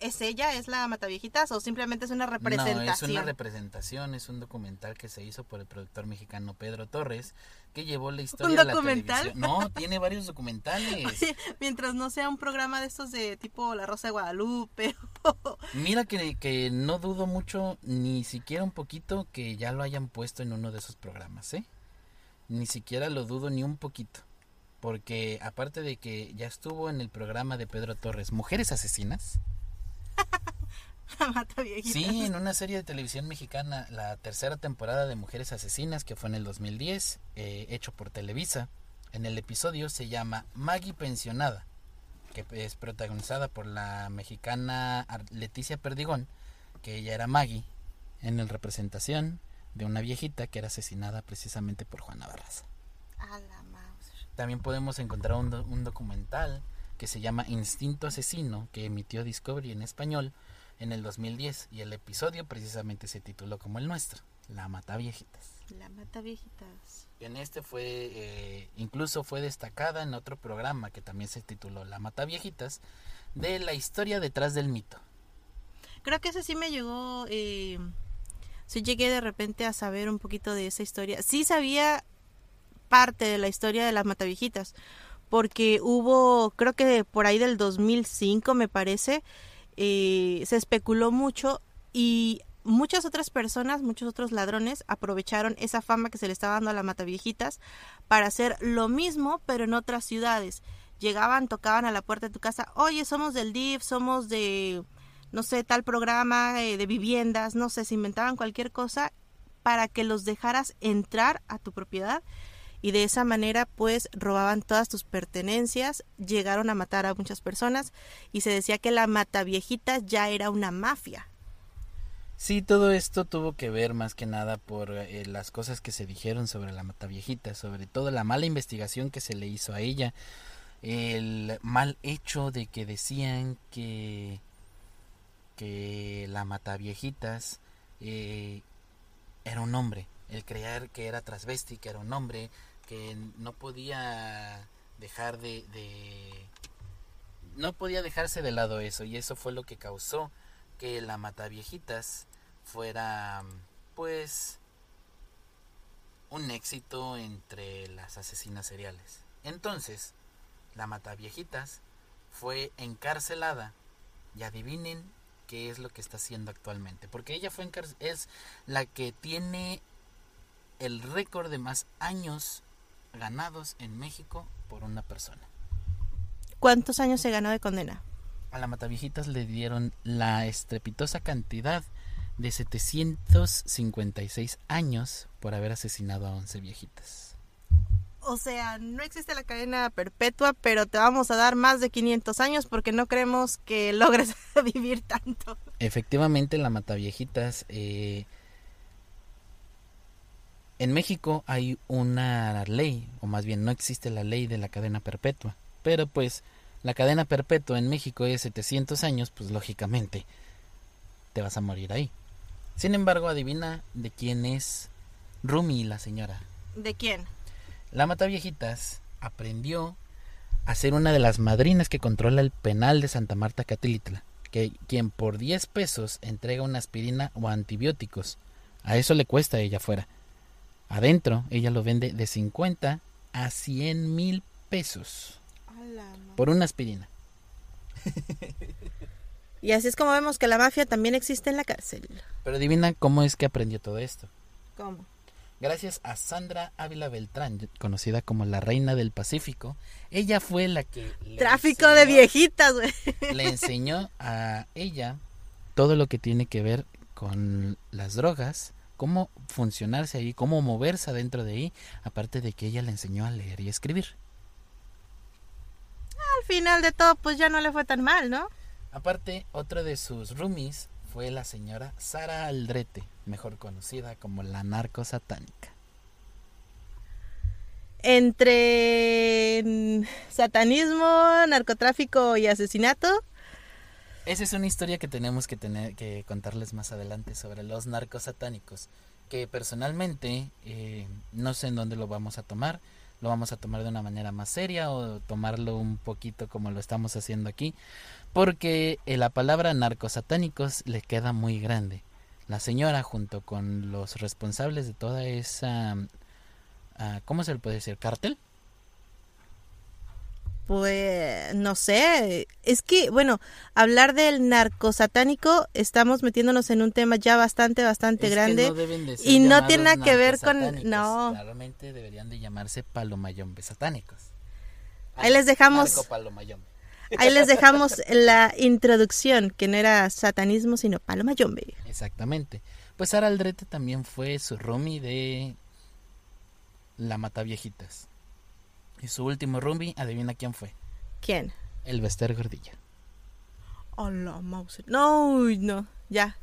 Speaker 2: ¿es ella? ¿Es la Mataviejitas? ¿O simplemente es una representación?
Speaker 1: No, es una representación, es un documental que se hizo por el productor mexicano Pedro Torres, que llevó la historia a la
Speaker 2: documental?
Speaker 1: televisión. No, tiene varios documentales.
Speaker 2: Mientras no sea un programa de estos de tipo La Rosa de Guadalupe.
Speaker 1: Mira que, que no dudo mucho, ni siquiera un poquito, que ya lo hayan puesto en uno de esos programas, ¿eh? Ni siquiera lo dudo ni un poquito. Porque aparte de que ya estuvo en el programa de Pedro Torres, Mujeres Asesinas,
Speaker 2: la Mataviejitas.
Speaker 1: Sí, en una serie de televisión mexicana, la tercera temporada de Mujeres Asesinas, que fue en el 2010, eh, hecho por Televisa. En el episodio se llama Maggie Pensionada, que es protagonizada por la mexicana Leticia Perdigón, que ella era Maggie, en la representación de una viejita que era asesinada precisamente por Juana Barraza.
Speaker 2: A la Mauser.
Speaker 1: También podemos encontrar un, do- un documental que se llama Instinto Asesino, que emitió Discovery en español en el 2010 y el episodio precisamente se tituló como el nuestro, La Mata Viejitas.
Speaker 2: La Mataviejitas.
Speaker 1: En este fue, eh, incluso fue destacada en otro programa que también se tituló La Mata Viejitas, de la historia detrás del mito.
Speaker 2: Creo que ese sí me llegó. Eh, sí llegué de repente a saber un poquito de esa historia. Sí sabía parte de la historia de las Mataviejitas. Porque hubo, creo que por ahí del 2005 me parece, eh, se especuló mucho y muchas otras personas, muchos otros ladrones aprovecharon esa fama que se le estaba dando a la Mataviejitas para hacer lo mismo, pero en otras ciudades. Llegaban, tocaban a la puerta de tu casa, oye, somos del DIF, somos de, no sé, tal programa eh, de viviendas, no sé, se inventaban cualquier cosa para que los dejaras entrar a tu propiedad y de esa manera pues robaban todas tus pertenencias, llegaron a matar a muchas personas y se decía que la Mataviejitas ya era una mafia.
Speaker 1: Sí, todo esto tuvo que ver más que nada por eh, las cosas que se dijeron sobre la Mataviejita, sobre todo la mala investigación que se le hizo a ella, el mal hecho de que decían que que la Mataviejitas eh, era un hombre, el creer que era transvesti, que era un hombre, que no podía dejar de, no podía dejarse de lado eso y eso fue lo que causó que la Mataviejitas fuera pues un éxito entre las asesinas seriales. Entonces, la Mataviejitas fue encarcelada y adivinen qué es lo que está haciendo actualmente, porque ella fue es la que tiene el récord de más años ganados en México por una persona.
Speaker 2: ¿Cuántos años se ganó de condena?
Speaker 1: A la Mataviejitas le dieron la estrepitosa cantidad de 756 años por haber asesinado a 11 viejitas.
Speaker 2: O sea, no existe la cadena perpetua, pero te vamos a dar más de 500 años porque no creemos que logres vivir tanto.
Speaker 1: Efectivamente, la Mataviejitas... Eh, en México hay una ley, o más bien no existe la ley de la cadena perpetua, pero pues la cadena perpetua en México es 700 años, pues lógicamente te vas a morir ahí. Sin embargo, adivina de quién es Rumi, la señora.
Speaker 2: ¿De quién?
Speaker 1: La Mataviejitas aprendió a ser una de las madrinas que controla el penal de Santa Marta Catilitla, que quien por 10 pesos entrega una aspirina o antibióticos. A eso le cuesta a ella fuera. Adentro, ella lo vende de 50 a 100 mil pesos por una aspirina.
Speaker 2: Y así es como vemos que la mafia también existe en la cárcel.
Speaker 1: Pero adivina cómo es que aprendió todo esto.
Speaker 2: ¿Cómo?
Speaker 1: Gracias a Sandra Ávila Beltrán, conocida como la Reina del Pacífico, ella fue la que...
Speaker 2: Tráfico de viejitas, güey.
Speaker 1: Le enseñó a ella todo lo que tiene que ver con las drogas, cómo funcionarse ahí, cómo moverse adentro de ahí, aparte de que ella le enseñó a leer y escribir.
Speaker 2: Al final de todo, pues ya no le fue tan mal, ¿no?
Speaker 1: Aparte, otro de sus roomies fue la señora Sara Aldrete, mejor conocida como la narco satánica.
Speaker 2: Entre satanismo, narcotráfico y asesinato.
Speaker 1: Esa es una historia que tenemos que tener que contarles más adelante sobre los narcos satánicos, que personalmente eh, no sé en dónde lo vamos a tomar lo vamos a tomar de una manera más seria o tomarlo un poquito como lo estamos haciendo aquí, porque eh, la palabra narcosatánicos le queda muy grande. La señora junto con los responsables de toda esa, ah, ¿cómo se le puede decir? ¿Cártel?
Speaker 2: Pues no sé, es que bueno, hablar del narcosatánico estamos metiéndonos en un tema ya bastante bastante grande y no tiene nada que ver con no.
Speaker 1: Claramente deberían de llamarse palomayombe satánicos.
Speaker 2: Ahí les dejamos Ahí les dejamos la introducción, que no era satanismo, sino palomayombe.
Speaker 1: Exactamente. Pues Sara Aldrete también fue su roomie de La Mataviejitas. Y su último rumbi, adivina quién fue.
Speaker 2: ¿Quién?
Speaker 1: El Bester Gordilla.
Speaker 2: Hola, mouse. No, no, ya.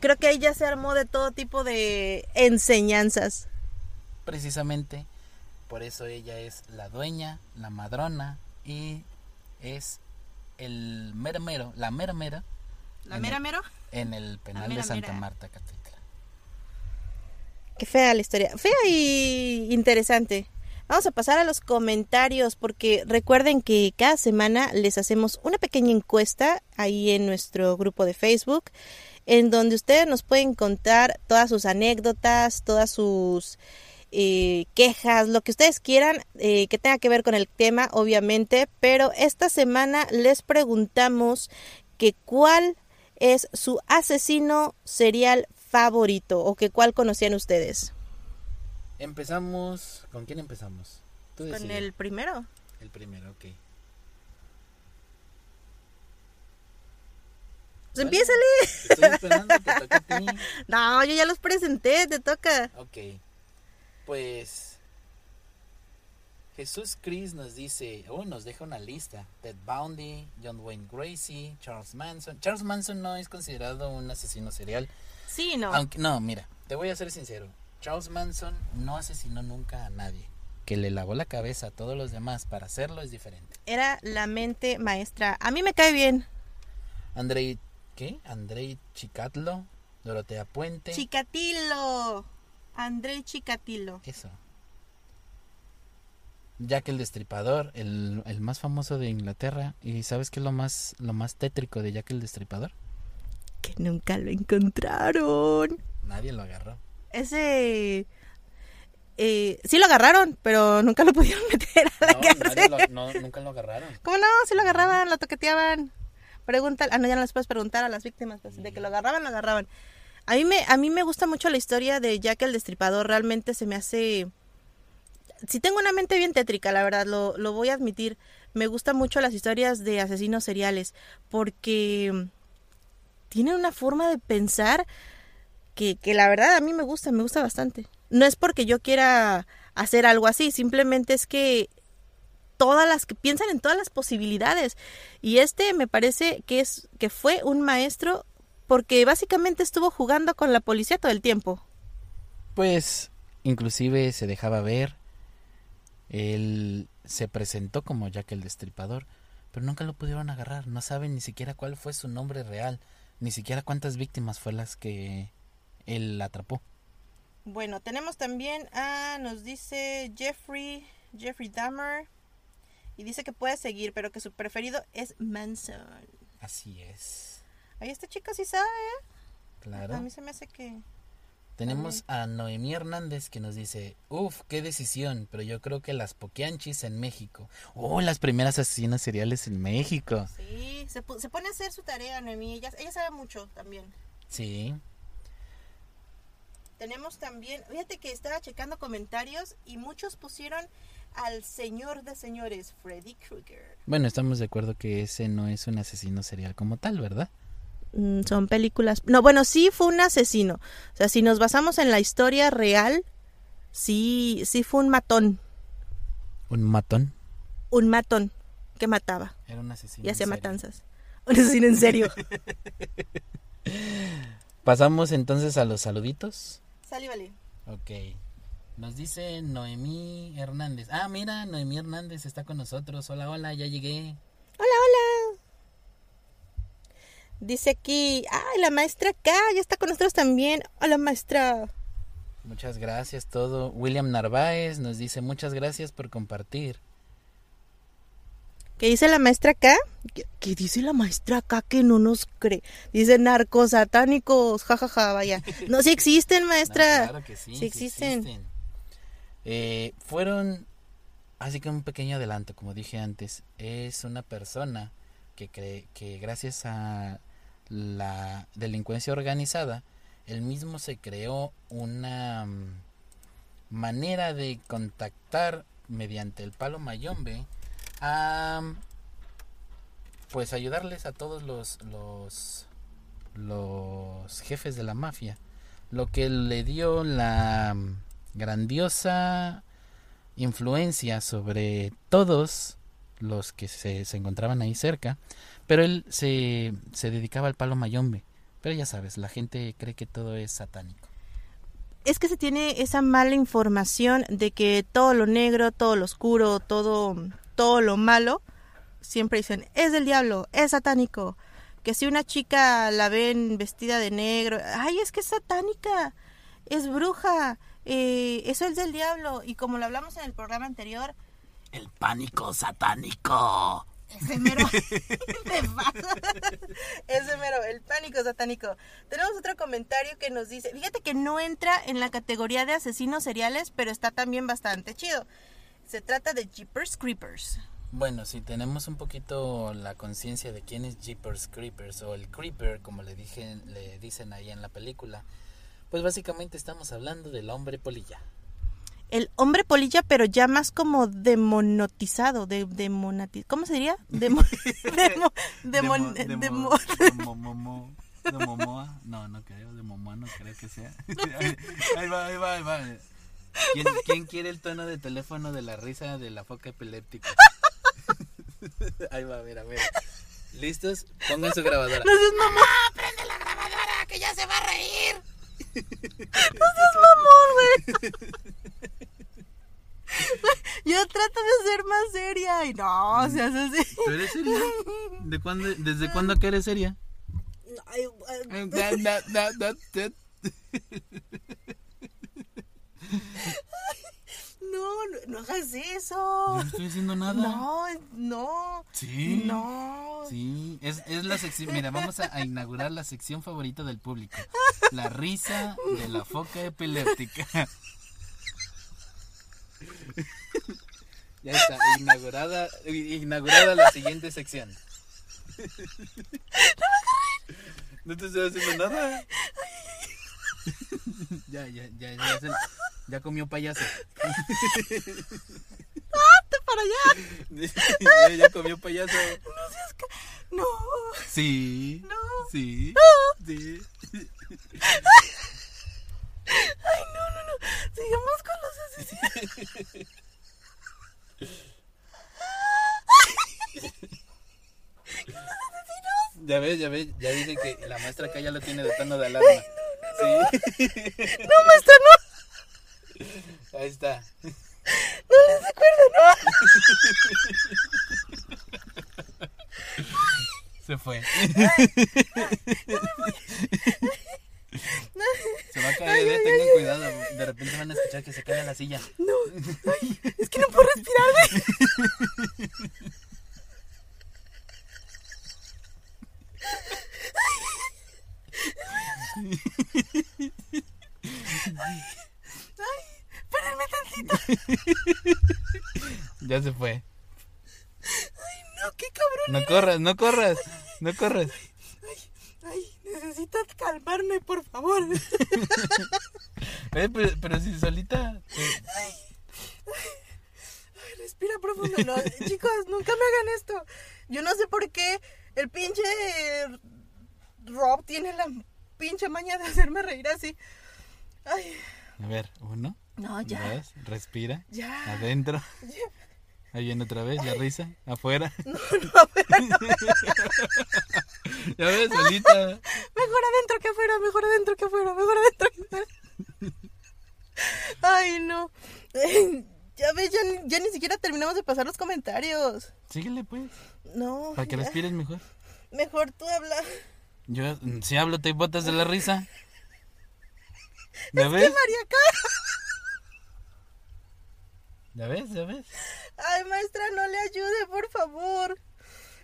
Speaker 2: Creo que ahí ya se armó de todo tipo de enseñanzas.
Speaker 1: Precisamente, por eso ella es la dueña, la madrona y es el mero mero, la mera mera.
Speaker 2: ¿La mera mero?
Speaker 1: En el penal de Santa Marta Catedral.
Speaker 2: Qué fea la historia. Fea y interesante. Vamos a pasar a los comentarios porque recuerden que cada semana les hacemos una pequeña encuesta ahí en nuestro grupo de Facebook en donde ustedes nos pueden contar todas sus anécdotas, todas sus eh, quejas, lo que ustedes quieran eh, que tenga que ver con el tema, obviamente, pero esta semana les preguntamos que cuál es su asesino serial favorito o que cuál conocían ustedes.
Speaker 1: Empezamos, ¿con quién empezamos?
Speaker 2: Con el primero.
Speaker 1: El primero, ok.
Speaker 2: Pues empiézale.
Speaker 1: Estoy esperando, te toca a ti.
Speaker 2: No, yo ya los presenté, te toca.
Speaker 1: Ok. Pues Jesús Chris nos dice, oh, nos deja una lista. Ted Bundy, John Wayne Gracie, Charles Manson. Charles Manson no es considerado un asesino serial.
Speaker 2: Sí, no.
Speaker 1: Aunque, no, mira, te voy a ser sincero. Charles Manson no asesinó nunca a nadie. Que le lavó la cabeza a todos los demás para hacerlo es diferente.
Speaker 2: Era la mente maestra. A mí me cae bien.
Speaker 1: Andrei, ¿qué? Andrei Chikatlo, Dorotea Puente.
Speaker 2: Chicatilo. André Chicatilo.
Speaker 1: Eso. Jack el Destripador, el, el más famoso de Inglaterra. ¿Y sabes qué es lo más, lo más tétrico de Jack el Destripador?
Speaker 2: Que nunca lo encontraron.
Speaker 1: Nadie lo agarró.
Speaker 2: Ese... Eh, sí lo agarraron, pero nunca lo pudieron meter a la
Speaker 1: No,
Speaker 2: cárcel.
Speaker 1: lo- no, nunca lo agarraron.
Speaker 2: ¿Cómo no? Sí lo agarraban, lo toqueteaban. Pregunta, ah, no, ya no les puedes preguntar a las víctimas, pues, de que lo agarraban, lo agarraban. A mí me, a mí me gusta mucho la historia de Jack el Destripador, realmente se me hace... Si tengo una mente bien tétrica, la verdad, lo, lo voy a admitir. Me gustan mucho las historias de asesinos seriales, porque tienen una forma de pensar que, la verdad a mí me gusta, me gusta bastante. No es porque yo quiera hacer algo así, simplemente es que todas las que piensan en todas las posibilidades y este me parece que es que fue un maestro porque básicamente estuvo jugando con la policía todo el tiempo.
Speaker 1: Pues inclusive se dejaba ver. Él se presentó como Jack el Destripador, pero nunca lo pudieron agarrar. No saben ni siquiera cuál fue su nombre real, ni siquiera cuántas víctimas fue las que él atrapó.
Speaker 2: Bueno, tenemos también a nos dice Jeffrey Jeffrey Dahmer y dice que puede seguir, pero que su preferido es Manson.
Speaker 1: Así es.
Speaker 2: Ahí este chico sí sabe, ¿eh? A
Speaker 1: Claro.
Speaker 2: mí se me hace que
Speaker 1: Tenemos a Noemí Hernández que nos dice, uff, qué decisión, pero yo creo que las poquianchis en México. Oh, las primeras asesinas seriales en México.
Speaker 2: sí, se, se pone a hacer su tarea, Noemí. Ella, ella sabe mucho también.
Speaker 1: Sí.
Speaker 2: Tenemos también, fíjate que estaba checando comentarios y muchos pusieron al señor de señores, Freddy Krueger.
Speaker 1: Bueno, estamos de acuerdo que ese no es un asesino serial como tal, ¿verdad?
Speaker 2: Mm, son películas. No, bueno, sí fue un asesino. O sea, si nos basamos en la historia real, sí, sí fue un matón.
Speaker 1: Un matón.
Speaker 2: Un matón que mataba
Speaker 1: Era un asesino.
Speaker 2: y hacía matanzas. Un asesino en serio.
Speaker 1: Pasamos entonces a los saluditos.
Speaker 2: Sale, vale.
Speaker 1: Ok. Nos dice Noemí Hernández. Ah, mira, Noemí Hernández está con nosotros. Hola, hola, ya llegué.
Speaker 2: Hola, hola. Dice aquí, ay, la maestra acá, ya está con nosotros también. Hola, maestra.
Speaker 1: Muchas gracias, todo. William Narváez nos dice muchas gracias por compartir.
Speaker 2: ¿Qué dice la maestra acá? ¿Qué, qué dice la maestra acá que no nos cree? Dice narcos satánicos, jajaja, vaya. No, sí existen, maestra.
Speaker 1: No, claro que sí.
Speaker 2: sí existen.
Speaker 1: Eh, fueron, así que un pequeño adelanto, como dije antes, es una persona que cree que gracias a la delincuencia organizada, él mismo se creó una mm, manera de contactar mediante el palo mayombe a pues ayudarles a todos los los los jefes de la mafia. Lo que le dio la grandiosa influencia sobre todos los que se, se encontraban ahí cerca pero él se, se dedicaba al palo mayombe. Pero ya sabes la gente cree que todo es satánico.
Speaker 2: Es que se tiene esa mala información de que todo lo negro, todo lo oscuro, todo, todo lo malo, siempre dicen, es del diablo, es satánico. Que si una chica la ven vestida de negro, ay, es que es satánica, es bruja, eh, eso es del diablo. Y como lo hablamos en el programa anterior,
Speaker 1: el pánico satánico
Speaker 2: ese mero, ese mero, el pánico satánico. Tenemos otro comentario que nos dice, fíjate que no entra en la categoría de asesinos seriales, pero está también bastante chido. Se trata de Jeepers Creepers.
Speaker 1: Bueno, si tenemos un poquito la conciencia de quién es Jeepers Creepers o el Creeper, como le, dije, le dicen ahí en la película, pues básicamente estamos hablando del hombre polilla.
Speaker 2: El hombre polilla, pero ya más como demonotizado, de, demonati- ¿cómo se diría? Demo, demo, demon-
Speaker 1: Demo-
Speaker 2: demo-
Speaker 1: demo- momo- de Momoa, no, no creo, de Momoa no creo que sea. ahí va, ahí va, ahí va. ¿Quién, quién quiere el tono de teléfono de la risa de la foca epiléptica? ahí va, mira, mira. ¿Listos? Pongan su grabadora.
Speaker 2: No seas mamón,
Speaker 1: ¡Prende la grabadora que ya se va a reír!
Speaker 2: mamón, güey. Yo trato de ser más seria y no, se hace así.
Speaker 1: ¿Tú eres seria? ¿De cuándo, ¿Desde cuándo que eres seria?
Speaker 2: Ay, ay, No, no, no hagas eso.
Speaker 1: No estoy haciendo nada.
Speaker 2: No, no.
Speaker 1: Sí.
Speaker 2: No.
Speaker 1: Sí, es, es la sección. Mira, vamos a, a inaugurar la sección favorita del público: la risa de la foca epiléptica. Ya está, inaugurada, inaugurada la siguiente sección. No te estoy haciendo nada. Ya, ya, ya, ya, se- ya comió payaso.
Speaker 2: Para allá.
Speaker 1: Ya, ya comió payaso.
Speaker 2: No.
Speaker 1: Sí.
Speaker 2: No.
Speaker 1: Sí. Sí.
Speaker 2: Ay, no, no, no. Sigamos con los asesinos.
Speaker 1: Ya ves, ya ves, ya dicen que la maestra acá ya lo tiene de tono de alarma. Sí.
Speaker 2: No, maestra, no.
Speaker 1: Ahí está.
Speaker 2: No les recuerdo, no.
Speaker 1: Se fue. Se va a caer, eh, tengan cuidado. De repente van a escuchar que se cae la silla.
Speaker 2: No. Ay, es que no puedo respirar, Ay, espérenme tantito.
Speaker 1: Ya se fue.
Speaker 2: Ay, no, qué cabrón.
Speaker 1: No corras, no corras, no corras.
Speaker 2: Ay, necesitas calmarme, por favor.
Speaker 1: Eh, pero, pero si solita. eh,
Speaker 2: Ay, respira profundo. No, chicos, nunca me hagan esto. Yo no sé por qué el pinche Rob tiene la pinche maña de hacerme reír así. Ay,
Speaker 1: A ver, uno,
Speaker 2: no, ya.
Speaker 1: dos, respira.
Speaker 2: Ya.
Speaker 1: Adentro.
Speaker 2: Ya.
Speaker 1: Ahí viene otra vez la risa. Afuera.
Speaker 2: No, no, pero no.
Speaker 1: Ya ves, solita.
Speaker 2: Mejor adentro que afuera, mejor adentro que afuera, mejor adentro que afuera. Ay, no. Ya ves, ya, ni- ya ni siquiera terminamos de pasar los comentarios.
Speaker 1: Síguele pues.
Speaker 2: No.
Speaker 1: Para que
Speaker 2: ya.
Speaker 1: respires mejor.
Speaker 2: Mejor tú habla.
Speaker 1: Yo, mm, si hablo, te botas de la risa. ¿Ya
Speaker 2: ¿Qué
Speaker 1: ves?
Speaker 2: Mariaca?
Speaker 1: ¿Ya ves? ¿Ya ves?
Speaker 2: Ay, maestra, no le ayude, por favor.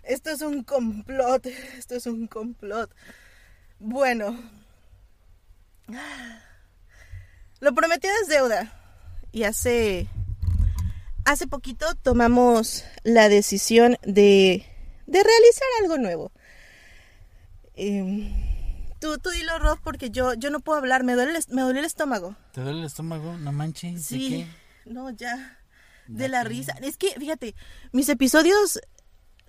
Speaker 2: Esto es un complot. Esto es un complot. Bueno. Lo prometido es deuda. Y hace. Hace poquito tomamos la decisión de. de realizar algo nuevo. Em, tú, tú dilo, Rob, porque yo, yo no puedo hablar. Me duele, me duele el estómago.
Speaker 1: ¿Te duele el estómago? No manches. ¿De
Speaker 2: Sí.
Speaker 1: qué?
Speaker 2: No, ya.
Speaker 1: ¿De
Speaker 2: De la
Speaker 1: qué?
Speaker 2: risa. Es que, fíjate, mis episodios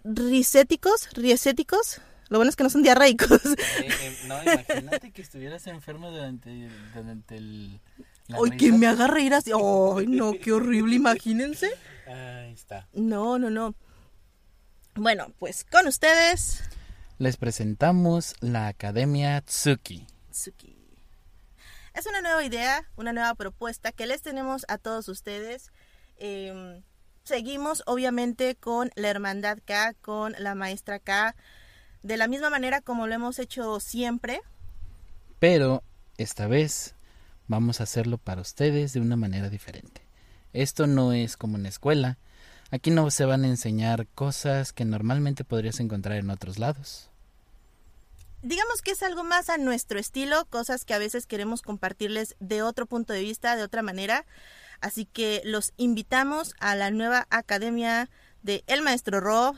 Speaker 2: riséticos, rieséticos, lo bueno es que no son diarreicos.
Speaker 1: Eh, eh, no, imagínate que estuvieras enfermo durante, durante el.
Speaker 2: Ay, que me haga reír así. Ay, no, qué horrible, imagínense.
Speaker 1: Ahí está.
Speaker 2: No, no, no. Bueno, pues con ustedes,
Speaker 1: Les presentamos la Academia Tsuki.
Speaker 2: Tsuki. Es una nueva idea, una nueva propuesta que les tenemos a todos ustedes. Eh, seguimos obviamente con la Hermandad K, con la Maestra K, de la misma manera como lo hemos hecho siempre.
Speaker 1: Pero esta vez vamos a hacerlo para ustedes de una manera diferente. Esto no es como en la escuela. Aquí no se van a enseñar cosas que normalmente podrías encontrar en otros lados.
Speaker 2: Digamos que es algo más a nuestro estilo, cosas que a veces queremos compartirles de otro punto de vista, de otra manera. Así que los invitamos a la nueva Academia de El Maestro Rob,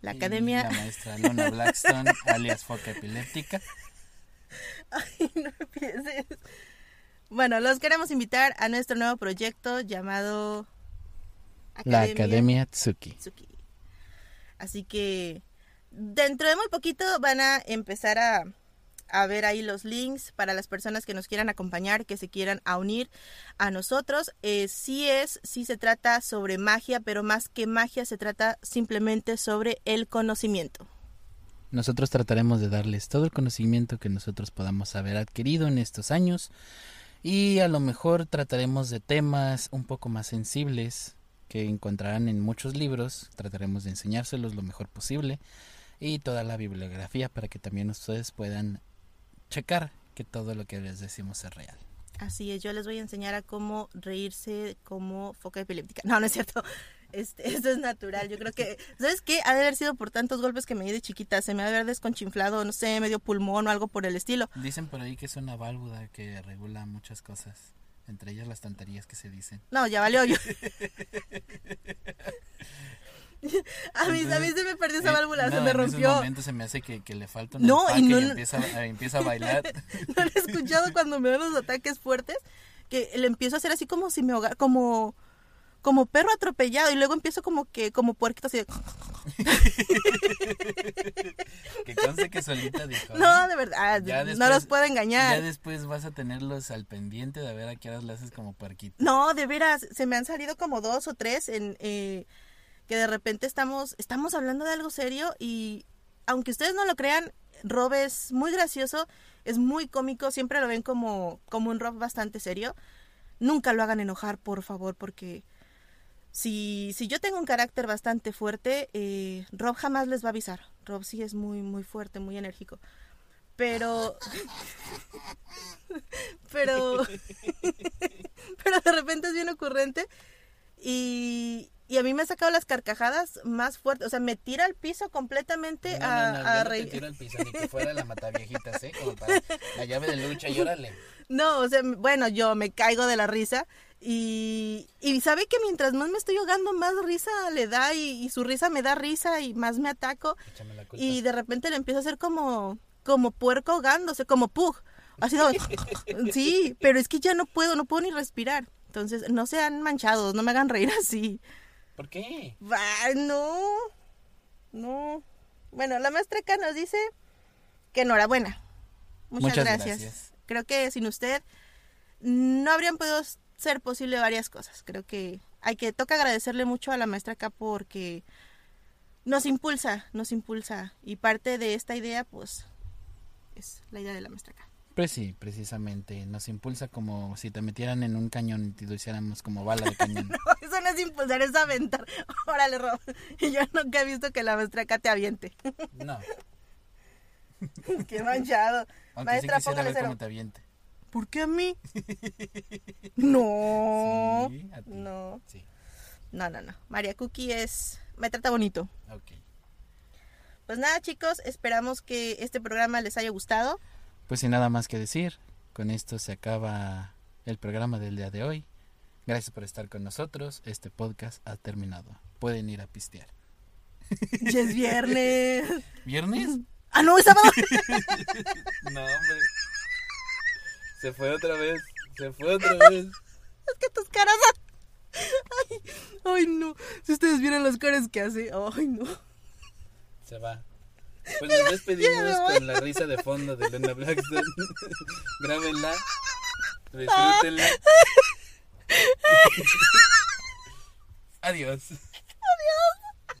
Speaker 2: la
Speaker 1: Y
Speaker 2: academia...
Speaker 1: La maestra Luna Blackstone, alias Foca Epiléptica.
Speaker 2: Ay, no empieces. Bueno, los queremos invitar a nuestro nuevo proyecto llamado
Speaker 1: La Academia Tsuki.
Speaker 2: Tsuki. Así que dentro de muy poquito van a empezar a, a ver ahí los links para las personas que nos quieran acompañar, que se quieran a unir a nosotros. Eh, sí es, sí se trata sobre magia, pero más que magia se trata simplemente sobre el conocimiento.
Speaker 1: Nosotros trataremos de darles todo el conocimiento que nosotros podamos haber adquirido en estos años y a lo mejor trataremos de temas un poco más sensibles que encontrarán en muchos libros, trataremos de enseñárselos lo mejor posible y toda la bibliografía para que también ustedes puedan checar que todo lo que les decimos es real.
Speaker 2: Así es, yo les voy a enseñar a cómo reírse como foca epiléptica. No, no es cierto. Este, esto es natural. Yo creo que, ¿sabes qué? Ha de haber sido por tantos golpes que me di de chiquita. Se me ha de haber desconchinflado, no sé, medio pulmón o algo por el estilo.
Speaker 1: Dicen por ahí que es una válvula que regula muchas cosas, entre ellas las tonterías que se dicen.
Speaker 2: No, ya valió. Yo... a, mí, a mí se me perdió esa válvula,
Speaker 1: Eh,
Speaker 2: se
Speaker 1: no,
Speaker 2: me
Speaker 1: en
Speaker 2: rompió.
Speaker 1: momentos se me hace que, que le falta un
Speaker 2: No, y no-
Speaker 1: y empieza, a- empieza a bailar.
Speaker 2: ¿No lo he escuchado cuando me dan los ataques fuertes? Que le empiezo a hacer así como si me ahogara, como, como perro atropellado y luego empiezo como que, como puerquito así de...
Speaker 1: que conste que solita dijo.
Speaker 2: No,
Speaker 1: ¿eh?
Speaker 2: de verdad,
Speaker 1: Ya
Speaker 2: no los puedo
Speaker 1: Ya
Speaker 2: engañar.
Speaker 1: después vas a tenerlos al pendiente de ver a qué horas le haces como puerquito.
Speaker 2: No, de veras, se me han salido como dos o tres en eh, que de repente estamos, estamos hablando de algo serio y aunque ustedes no lo crean, Rob es muy gracioso, es muy cómico, siempre lo ven como, como un Rob bastante serio. Nunca lo hagan enojar, por favor, porque si, si yo tengo un carácter bastante fuerte, eh, Rob jamás les va a avisar. Rob sí es muy, muy fuerte, muy enérgico. Pero... pero... pero de repente es bien ocurrente y, y a mí me ha sacado las carcajadas más fuertes. O sea, me tira al piso completamente
Speaker 1: No,
Speaker 2: a,
Speaker 1: no, no,
Speaker 2: a
Speaker 1: yo no
Speaker 2: reír.
Speaker 1: tiro al piso, ni que fuera la mataviejitas, ¿eh? Como para la llave de lucha, llórale.
Speaker 2: No, o sea, bueno, yo me caigo de la risa y, y sabe que mientras más me estoy ahogando, más risa le da y, y su risa me da risa y más me ataco
Speaker 1: Échame la culpa.
Speaker 2: y de repente le empiezo a hacer como, como puerco ahogándose, como pug. Así de- sí, pero es que ya no puedo, no puedo ni respirar. Entonces, no sean manchados, no me hagan reír así.
Speaker 1: ¿Por qué?
Speaker 2: No, no. Bueno, la maestra acá nos dice que enhorabuena. Muchas,
Speaker 1: Muchas
Speaker 2: gracias.
Speaker 1: gracias.
Speaker 2: Creo que sin usted no habrían podido ser posible varias cosas. Creo que hay que toca agradecerle mucho a la maestra acá porque nos impulsa, nos impulsa y parte de esta idea pues es la idea de la maestra acá.
Speaker 1: Pues sí, precisamente. Nos impulsa como si te metieran en un cañón y te lo hiciéramos como bala de cañón.
Speaker 2: Eso no es impulsar, es aventar. Órale, Rob. Y yo nunca he visto que la maestra acá te aviente.
Speaker 1: No.
Speaker 2: Qué manchado.
Speaker 1: Aunque
Speaker 2: Maestra,
Speaker 1: sí quisiera
Speaker 2: póngale
Speaker 1: ver
Speaker 2: cero.
Speaker 1: cómo te aviente.
Speaker 2: ¿Por qué a mí? No.
Speaker 1: Sí, a ti.
Speaker 2: No.
Speaker 1: Sí,
Speaker 2: No, no, no. María Cookie es. Me trata bonito.
Speaker 1: ok.
Speaker 2: Pues nada, chicos. Esperamos que este programa les haya gustado.
Speaker 1: Pues sin nada más que decir, con esto se acaba el programa del día de hoy. Gracias por estar con nosotros. Este podcast ha terminado. Pueden ir a pistear.
Speaker 2: Ya es viernes.
Speaker 1: ¿Viernes?
Speaker 2: ah, no, es sábado.
Speaker 1: No, hombre. Se fue otra vez. Se fue otra vez.
Speaker 2: es que tus caras. Ay, ay, no. Si ustedes vieran las caras que hace. Ay, no.
Speaker 1: Se va. Pues nos despedimos con la risa de fondo de Lena Blackstone. Grábenla. Disfrútenla. Adiós.